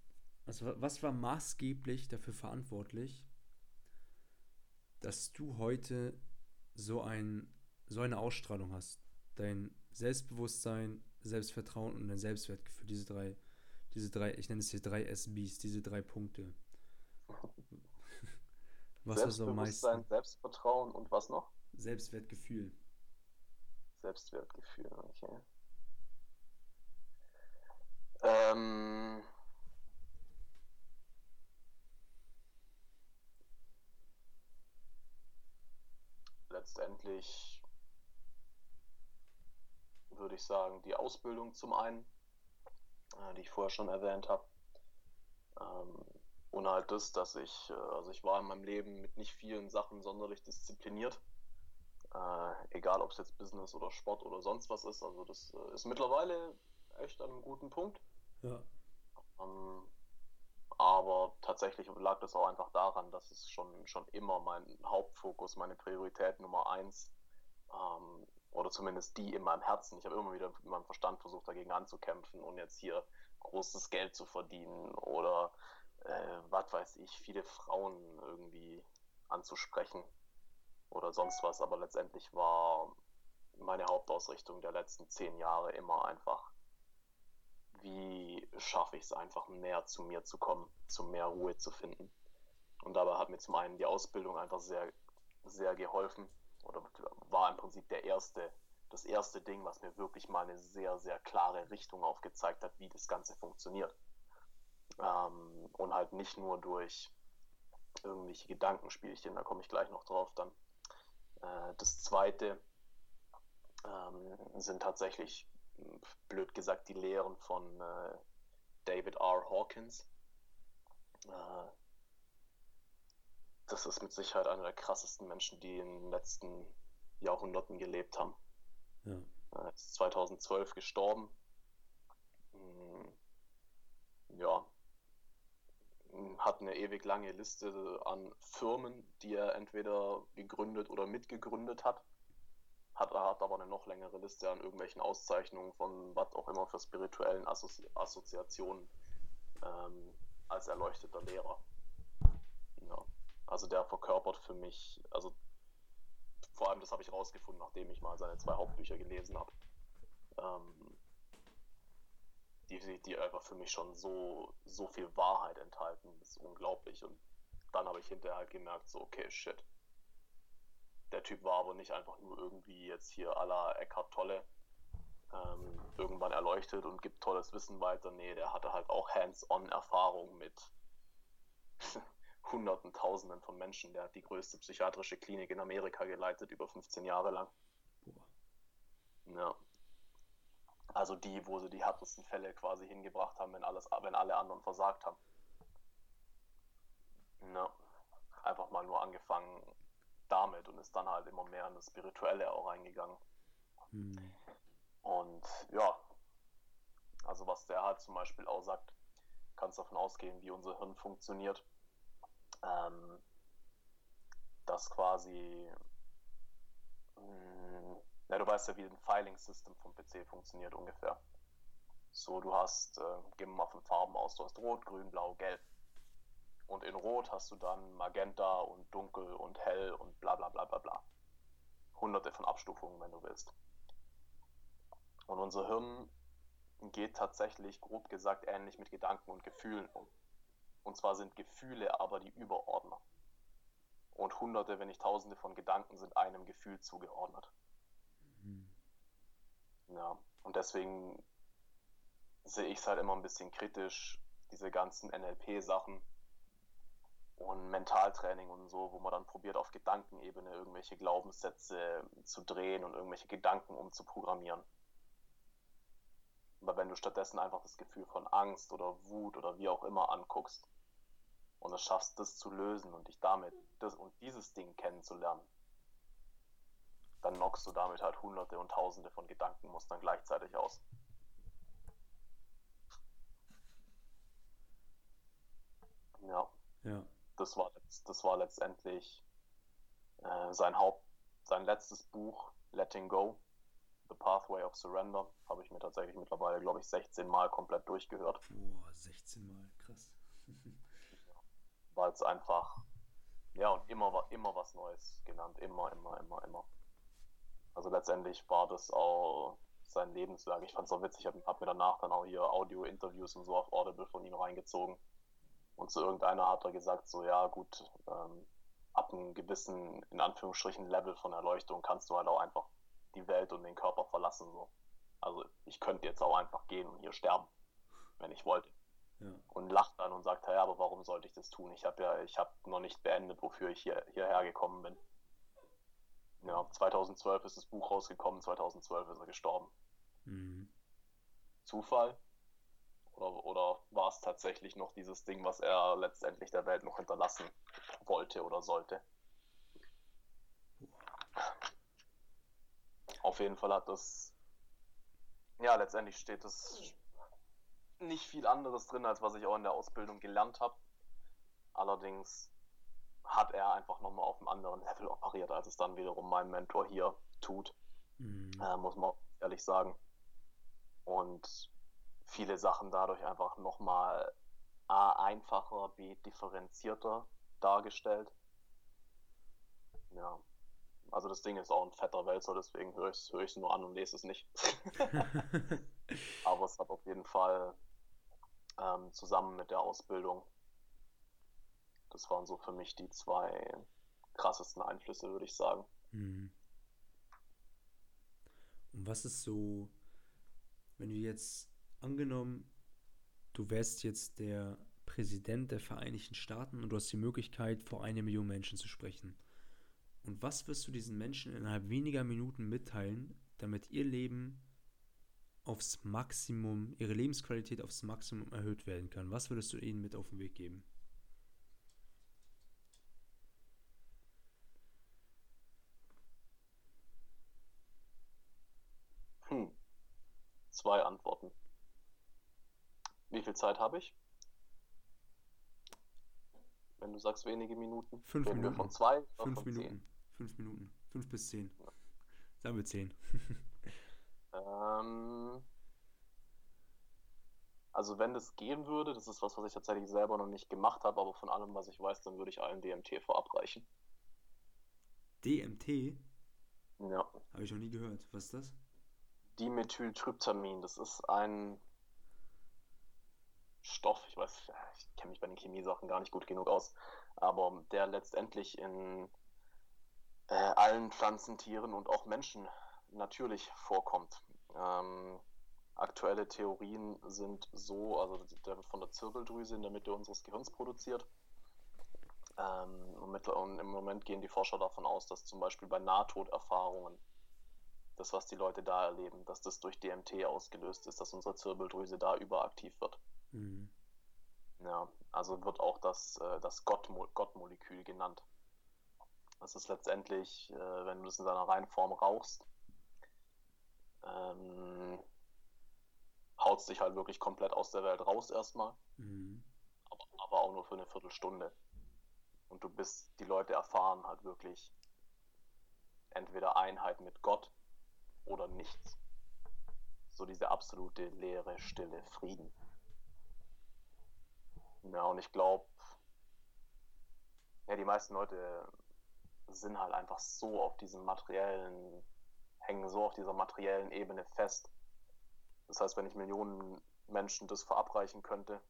also wa- was war maßgeblich dafür verantwortlich, dass du heute so ein, so eine Ausstrahlung hast? Dein Selbstbewusstsein, Selbstvertrauen und dein Selbstwertgefühl, diese drei, diese drei, ich nenne es hier drei SBs, diese drei Punkte. Was so am meisten? Selbstvertrauen und was noch? Selbstwertgefühl. Selbstwertgefühl, okay. Ähm, letztendlich würde ich sagen, die Ausbildung zum einen, äh, die ich vorher schon erwähnt habe. Ähm, und halt das, dass ich, äh, also ich war in meinem Leben mit nicht vielen Sachen sonderlich diszipliniert. Äh, egal, ob es jetzt Business oder Sport oder sonst was ist. Also das äh, ist mittlerweile echt an einem guten Punkt. Ja. Ähm, aber tatsächlich lag das auch einfach daran, dass es schon, schon immer mein Hauptfokus, meine Priorität Nummer eins, ähm, oder zumindest die in meinem Herzen. Ich habe immer wieder mit meinem Verstand versucht, dagegen anzukämpfen und jetzt hier großes Geld zu verdienen oder äh, was weiß ich, viele Frauen irgendwie anzusprechen oder sonst was. Aber letztendlich war meine Hauptausrichtung der letzten zehn Jahre immer einfach, wie schaffe ich es einfach näher zu mir zu kommen, zu mehr Ruhe zu finden. Und dabei hat mir zum einen die Ausbildung einfach sehr, sehr geholfen oder war im Prinzip der erste, das erste Ding, was mir wirklich mal eine sehr, sehr klare Richtung aufgezeigt hat, wie das Ganze funktioniert. Ähm, und halt nicht nur durch irgendwelche Gedankenspielchen, da komme ich gleich noch drauf dann. Äh, das zweite ähm, sind tatsächlich, blöd gesagt, die Lehren von äh, David R. Hawkins. Äh, das ist mit Sicherheit einer der krassesten Menschen, die in den letzten Jahrhunderten gelebt haben. Ja. Er ist 2012 gestorben. Hm, Ja, hat eine ewig lange Liste an Firmen, die er entweder gegründet oder mitgegründet hat. Hat, er hat aber eine noch längere Liste an irgendwelchen Auszeichnungen von was auch immer für spirituellen Assozi Assoziationen ähm, als erleuchteter Lehrer. Also der verkörpert für mich, also vor allem das habe ich rausgefunden, nachdem ich mal seine zwei Hauptbücher gelesen habe. Ähm, die, die einfach für mich schon so, so viel Wahrheit enthalten. Das ist unglaublich. Und dann habe ich hinterher halt gemerkt, so, okay, shit. Der Typ war aber nicht einfach nur irgendwie jetzt hier à la Eckhart Tolle ähm, irgendwann erleuchtet und gibt tolles Wissen weiter. Nee, der hatte halt auch Hands-on-Erfahrung mit Hunderten, Tausenden von Menschen. Der hat die größte psychiatrische Klinik in Amerika geleitet, über 15 Jahre lang. Boah. Ja. Also die, wo sie die härtesten Fälle quasi hingebracht haben, wenn, alles, wenn alle anderen versagt haben. Ja. Einfach mal nur angefangen damit und ist dann halt immer mehr in das Spirituelle auch reingegangen. Hm. Und ja, also was der halt zum Beispiel auch sagt, kannst davon ausgehen, wie unser Hirn funktioniert. Ähm, dass quasi, mh, hm, ja, du weißt ja, wie ein Filing-System vom PC funktioniert ungefähr. So, du hast, äh, gehen wir mal von Farben aus, du hast Rot, Grün, Blau, Gelb. Und in Rot hast du dann Magenta und Dunkel und Hell und bla bla bla bla bla. Hunderte von Abstufungen, wenn du willst. Und unser Hirn geht tatsächlich, grob gesagt, ähnlich mit Gedanken und Gefühlen um. Und zwar sind Gefühle aber die Überordner. Und hunderte, wenn nicht tausende von Gedanken sind einem Gefühl zugeordnet. Mhm. Ja, und deswegen sehe ich es halt immer ein bisschen kritisch, diese ganzen NLP-Sachen und Mentaltraining und so, wo man dann probiert, auf Gedankenebene irgendwelche Glaubenssätze zu drehen und irgendwelche Gedanken umzuprogrammieren. Aber wenn du stattdessen einfach das Gefühl von Angst oder Wut oder wie auch immer anguckst und es schaffst, das zu lösen und dich damit das und dieses Ding kennenzulernen, dann knockst du damit halt hunderte und tausende von Gedankenmustern gleichzeitig aus. Ja. Ja. Das war, das war letztendlich äh, sein Haupt, sein letztes Buch, Letting Go. The Pathway of Surrender habe ich mir tatsächlich mittlerweile, glaube ich, 16 Mal komplett durchgehört. Boah, 16 Mal, krass. Weil es einfach, ja, und immer, immer was Neues genannt. Immer, immer, immer, immer. Also letztendlich war das auch sein Lebenswerk. Ich fand es auch witzig, ich habe hab mir danach dann auch hier Audio-Interviews und so auf Audible von ihm reingezogen. Und zu irgendeiner hat er gesagt, so, ja, gut, ähm, ab einem gewissen, in Anführungsstrichen, Level von Erleuchtung kannst du halt auch einfach die Welt und den Körper verlassen. So. Also ich könnte jetzt auch einfach gehen und hier sterben, wenn ich wollte. Ja. Und lacht dann und sagt, ja, aber warum sollte ich das tun? Ich habe ja, ich habe noch nicht beendet, wofür ich hier, hierher gekommen bin. Ja, 2012 ist das Buch rausgekommen, 2012 ist er gestorben. Mhm. Zufall? Oder, oder war es tatsächlich noch dieses Ding, was er letztendlich der Welt noch hinterlassen wollte oder sollte? Auf jeden Fall hat das, ja, letztendlich steht das nicht viel anderes drin, als was ich auch in der Ausbildung gelernt habe. Allerdings hat er einfach nochmal auf einem anderen Level operiert, als es dann wiederum mein Mentor hier tut. Mhm. Äh, muss man ehrlich sagen. Und viele Sachen dadurch einfach nochmal A einfacher, B differenzierter dargestellt. Ja. Also das Ding ist auch ein fetter Wälzer, deswegen höre ich es hör nur an und lese es nicht. Aber es hat auf jeden Fall ähm, zusammen mit der Ausbildung, das waren so für mich die zwei krassesten Einflüsse, würde ich sagen. Mhm. Und was ist so, wenn du jetzt angenommen, du wärst jetzt der Präsident der Vereinigten Staaten und du hast die Möglichkeit, vor einer Million Menschen zu sprechen. Und was wirst du diesen Menschen innerhalb weniger Minuten mitteilen, damit ihr Leben aufs Maximum, ihre Lebensqualität aufs Maximum erhöht werden kann? Was würdest du ihnen mit auf den Weg geben? Hm. Zwei Antworten. Wie viel Zeit habe ich? Wenn du sagst wenige Minuten. Fünf Minuten. Von zwei Fünf von Minuten. Zehn? Fünf Minuten. Fünf bis zehn. Sagen wir zehn. Ähm, also wenn das gehen würde, das ist was, was ich tatsächlich selber noch nicht gemacht habe, aber von allem, was ich weiß, dann würde ich allen DMT verabreichen. DMT? Ja. Habe ich noch nie gehört. Was ist das? Dimethyltryptamin. Das ist ein Stoff, ich weiß, ich kenne mich bei den Chemiesachen gar nicht gut genug aus, aber der letztendlich in äh, allen Pflanzen, Tieren und auch Menschen natürlich vorkommt. Ähm, aktuelle Theorien sind so, also der wird von der Zirbeldrüse in der Mitte unseres Gehirns produziert. und im Moment gehen die Forscher davon aus, dass zum Beispiel bei Nahtoderfahrungen, das, was die Leute da erleben, dass das durch DMT ausgelöst ist, dass unsere Zirbeldrüse da überaktiv wird. Mhm. Ja, also wird auch das, äh, das Gottmolekül genannt. Das ist letztendlich, äh, wenn du es in seiner reinen Form rauchst, ähm, haut es dich halt wirklich komplett aus der Welt raus erstmal. Mhm. Aber, aber auch nur für eine Viertelstunde. Und du bist, die Leute erfahren halt wirklich entweder Einheit mit Gott oder nichts. So diese absolute leere, stille Frieden. Ja, und ich glaube, ja, die meisten Leute sind halt einfach so auf diesem materiellen, hängen so auf dieser materiellen Ebene fest. Das heißt, wenn ich Millionen Menschen das verabreichen könnte,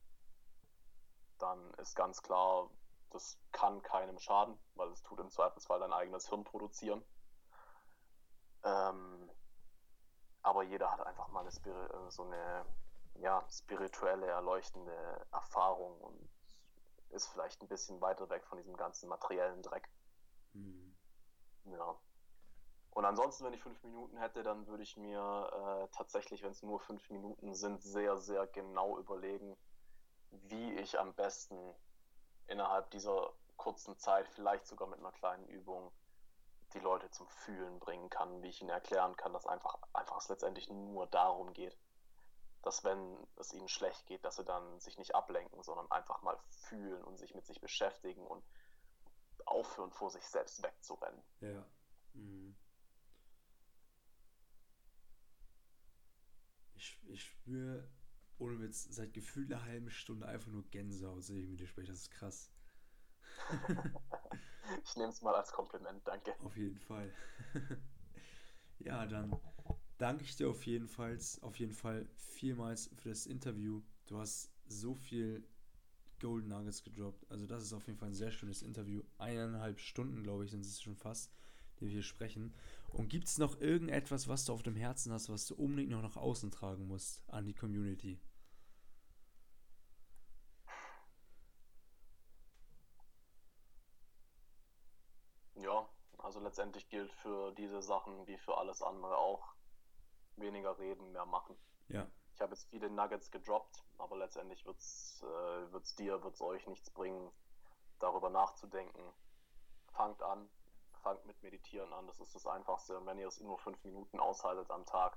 dann ist ganz klar, das kann keinem schaden, weil es tut im Zweifelsfall dein eigenes Hirn produzieren. Ähm, aber jeder hat einfach mal eine äh, so eine ja, spirituelle, erleuchtende Erfahrung und ist vielleicht ein bisschen weiter weg von diesem ganzen materiellen Dreck. Mhm. Ja. Und ansonsten, wenn ich fünf Minuten hätte, dann würde ich mir äh, tatsächlich, wenn es nur fünf Minuten sind, sehr, sehr genau überlegen, wie ich am besten innerhalb dieser kurzen Zeit, vielleicht sogar mit einer kleinen Übung, die Leute zum Fühlen bringen kann, wie ich ihnen erklären kann, dass einfach, einfach es letztendlich nur darum geht, dass wenn es ihnen schlecht geht, dass sie dann sich nicht ablenken, sondern einfach mal fühlen und sich mit sich beschäftigen und aufhören, vor sich selbst wegzurennen. Ja. Mhm. Ich, ich spüre, ohne Witz, seit gefühlt einer halben Stunde einfach nur Gänsehaut, sehe ich mit dir spreche. Das ist krass. ich nehme es mal als Kompliment, danke. Auf jeden Fall. ja, dann danke ich dir auf jeden Fall, auf jeden Fall vielmals für das Interview. Du hast so viel Golden Nuggets gedroppt. Also das ist auf jeden Fall ein sehr schönes Interview. Eineinhalb Stunden, glaube ich, sind es schon fast, die wir hier sprechen. Und gibt es noch irgendetwas, was du auf dem Herzen hast, was du unbedingt noch nach außen tragen musst an die Community? Ja, also letztendlich gilt für diese Sachen wie für alles andere auch weniger reden, mehr machen. Ja. Ich habe jetzt viele Nuggets gedroppt, aber letztendlich wird es äh, wird's dir, wird es euch nichts bringen, darüber nachzudenken. Fangt an, fangt mit Meditieren an, das ist das Einfachste. Und wenn ihr es nur fünf Minuten aushaltet am Tag,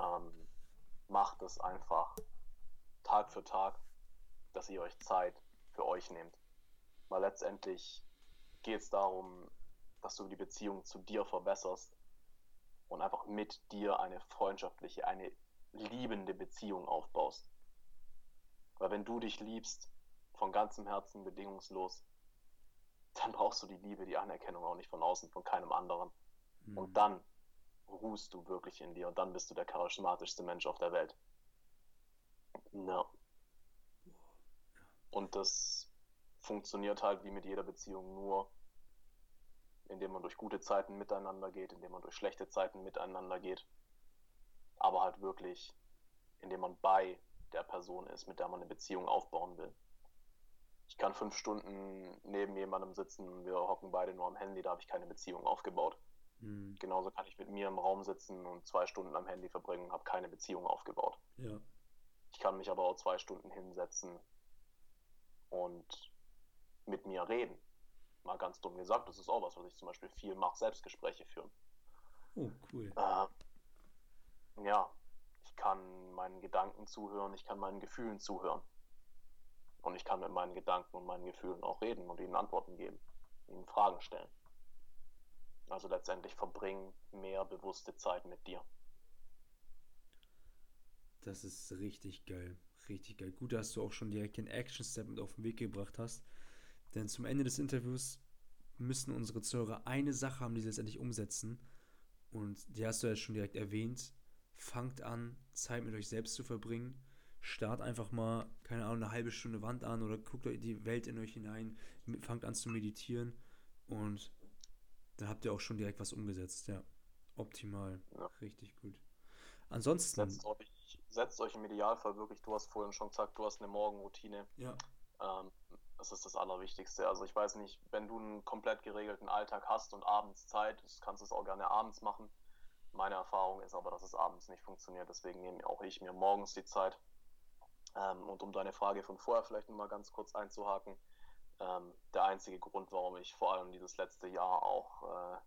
ähm, macht es einfach Tag für Tag, dass ihr euch Zeit für euch nehmt. Weil letztendlich geht es darum, dass du die Beziehung zu dir verbesserst und einfach mit dir eine freundschaftliche, eine liebende Beziehung aufbaust. Weil wenn du dich liebst, von ganzem Herzen bedingungslos, dann brauchst du die Liebe, die Anerkennung auch nicht von außen, von keinem anderen. Mhm. Und dann ruhst du wirklich in dir und dann bist du der charismatischste Mensch auf der Welt. Ja. Und das funktioniert halt wie mit jeder Beziehung nur, indem man durch gute Zeiten miteinander geht, indem man durch schlechte Zeiten miteinander geht, aber halt wirklich, indem man bei der Person ist, mit der man eine Beziehung aufbauen will. Ich kann fünf Stunden neben jemandem sitzen, wir hocken beide nur am Handy, da habe ich keine Beziehung aufgebaut. Mhm. Genauso kann ich mit mir im Raum sitzen und zwei Stunden am Handy verbringen und habe keine Beziehung aufgebaut. Ja. Ich kann mich aber auch zwei Stunden hinsetzen und mit mir reden mal ganz dumm gesagt, das ist auch was, was ich zum Beispiel viel mache, Selbstgespräche führen. Oh, cool. Äh, ja, ich kann meinen Gedanken zuhören, ich kann meinen Gefühlen zuhören. Und ich kann mit meinen Gedanken und meinen Gefühlen auch reden und ihnen Antworten geben, ihnen Fragen stellen. Also letztendlich verbringen mehr bewusste Zeit mit dir. Das ist richtig geil. Richtig geil. Gut, dass du auch schon direkt den Action Step mit auf den Weg gebracht hast. Denn zum Ende des Interviews müssen unsere Zuhörer eine Sache haben, die sie letztendlich umsetzen. Und die hast du ja schon direkt erwähnt. Fangt an, Zeit mit euch selbst zu verbringen. Start einfach mal, keine Ahnung, eine halbe Stunde Wand an oder guckt euch die Welt in euch hinein. Fangt an zu meditieren. Und dann habt ihr auch schon direkt was umgesetzt. Ja, optimal. Ja. Richtig gut. Ansonsten. Setzt euch, setzt euch im Idealfall wirklich, du hast vorhin schon gesagt, du hast eine Morgenroutine. Ja. Ähm, Das ist das Allerwichtigste. Also ich weiß nicht, wenn du einen komplett geregelten Alltag hast und abends Zeit, kannst du es auch gerne abends machen. Meine Erfahrung ist aber, dass es abends nicht funktioniert. Deswegen nehme auch ich mir morgens die Zeit. Ähm, und um deine Frage von vorher vielleicht nochmal ganz kurz einzuhaken, ähm, der einzige Grund, warum ich vor allem dieses letzte Jahr auch äh,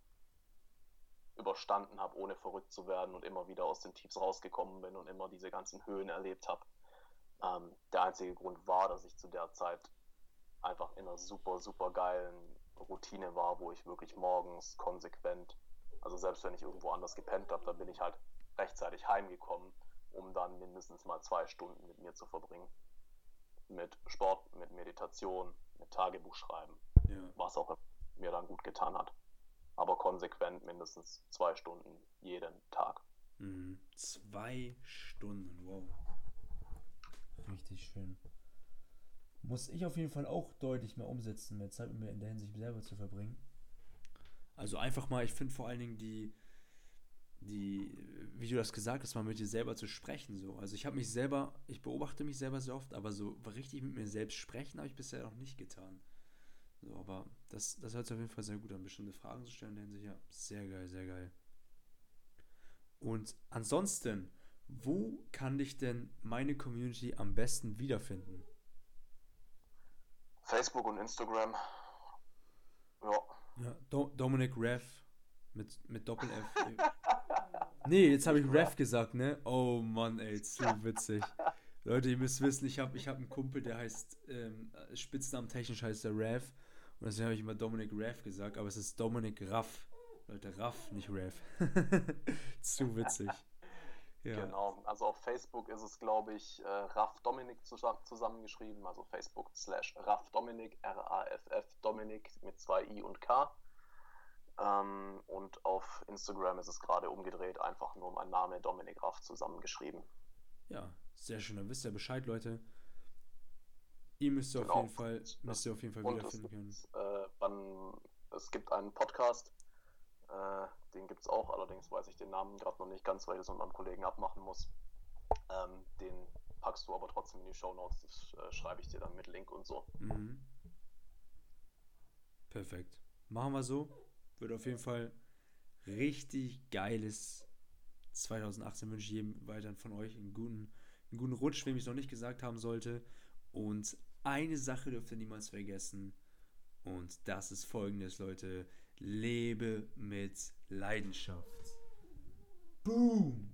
überstanden habe, ohne verrückt zu werden und immer wieder aus den Tiefs rausgekommen bin und immer diese ganzen Höhen erlebt habe. Ähm, der einzige Grund war, dass ich zu der Zeit einfach in einer super, super geilen Routine war, wo ich wirklich morgens konsequent, also selbst wenn ich irgendwo anders gepennt habe, dann bin ich halt rechtzeitig heimgekommen, um dann mindestens mal zwei Stunden mit mir zu verbringen. Mit Sport, mit Meditation, mit Tagebuchschreiben, ja. was auch mir dann gut getan hat aber konsequent mindestens zwei Stunden jeden Tag. Mhm. Zwei Stunden, wow. Richtig schön. Muss ich auf jeden Fall auch deutlich mehr umsetzen, mehr Zeit mit mir in der Hinsicht selber zu verbringen. Also einfach mal, ich finde vor allen Dingen die, die, wie du das gesagt hast, mal mit dir selber zu sprechen. So. Also ich habe mich selber, ich beobachte mich selber sehr oft, aber so richtig mit mir selbst sprechen habe ich bisher noch nicht getan. So, aber das, das hört sich auf jeden Fall sehr gut an, bestimmte Fragen zu stellen. In sich, ja, sehr geil, sehr geil. Und ansonsten, wo kann dich denn meine Community am besten wiederfinden? Facebook und Instagram. Ja. Ja, Do Dominic Rev mit, mit Doppel-F. nee, jetzt habe ich Rev gesagt, ne? Oh Mann, ey, zu witzig. Leute, ihr müsst wissen, ich habe ich hab einen Kumpel, der heißt, ähm, Spitznamen technisch heißt der Rev. Und deswegen habe ich immer Dominic Raff gesagt, aber es ist Dominic Raff. Leute, Raff, nicht Raff. Zu witzig. Ja. Genau, also auf Facebook ist es, glaube ich, äh, Raff Dominik zusammengeschrieben, also Facebook slash Raff Dominik, R-A-F-F Dominik mit zwei I und K. Ähm, und auf Instagram ist es gerade umgedreht, einfach nur mein Name Dominik Raff zusammengeschrieben. Ja, sehr schön, dann wisst ihr Bescheid, Leute. Ihr müsst genau. auf jeden Fall, müsst ihr auf jeden Fall wiederfinden können. Äh, man, es gibt einen Podcast, äh, den gibt es auch, allerdings weiß ich den Namen gerade noch nicht ganz, weil ich das mit meinem Kollegen abmachen muss. Ähm, den packst du aber trotzdem in die Show Notes, das äh, schreibe ich dir dann mit Link und so. Mhm. Perfekt. Machen wir so. Wird auf jeden Fall richtig geiles 2018 wünsche ich jedem weiteren von euch einen guten, einen guten Rutsch, wem ich es noch nicht gesagt haben sollte. Und eine Sache dürft ihr niemals vergessen. Und das ist folgendes, Leute. Lebe mit Leidenschaft. Boom!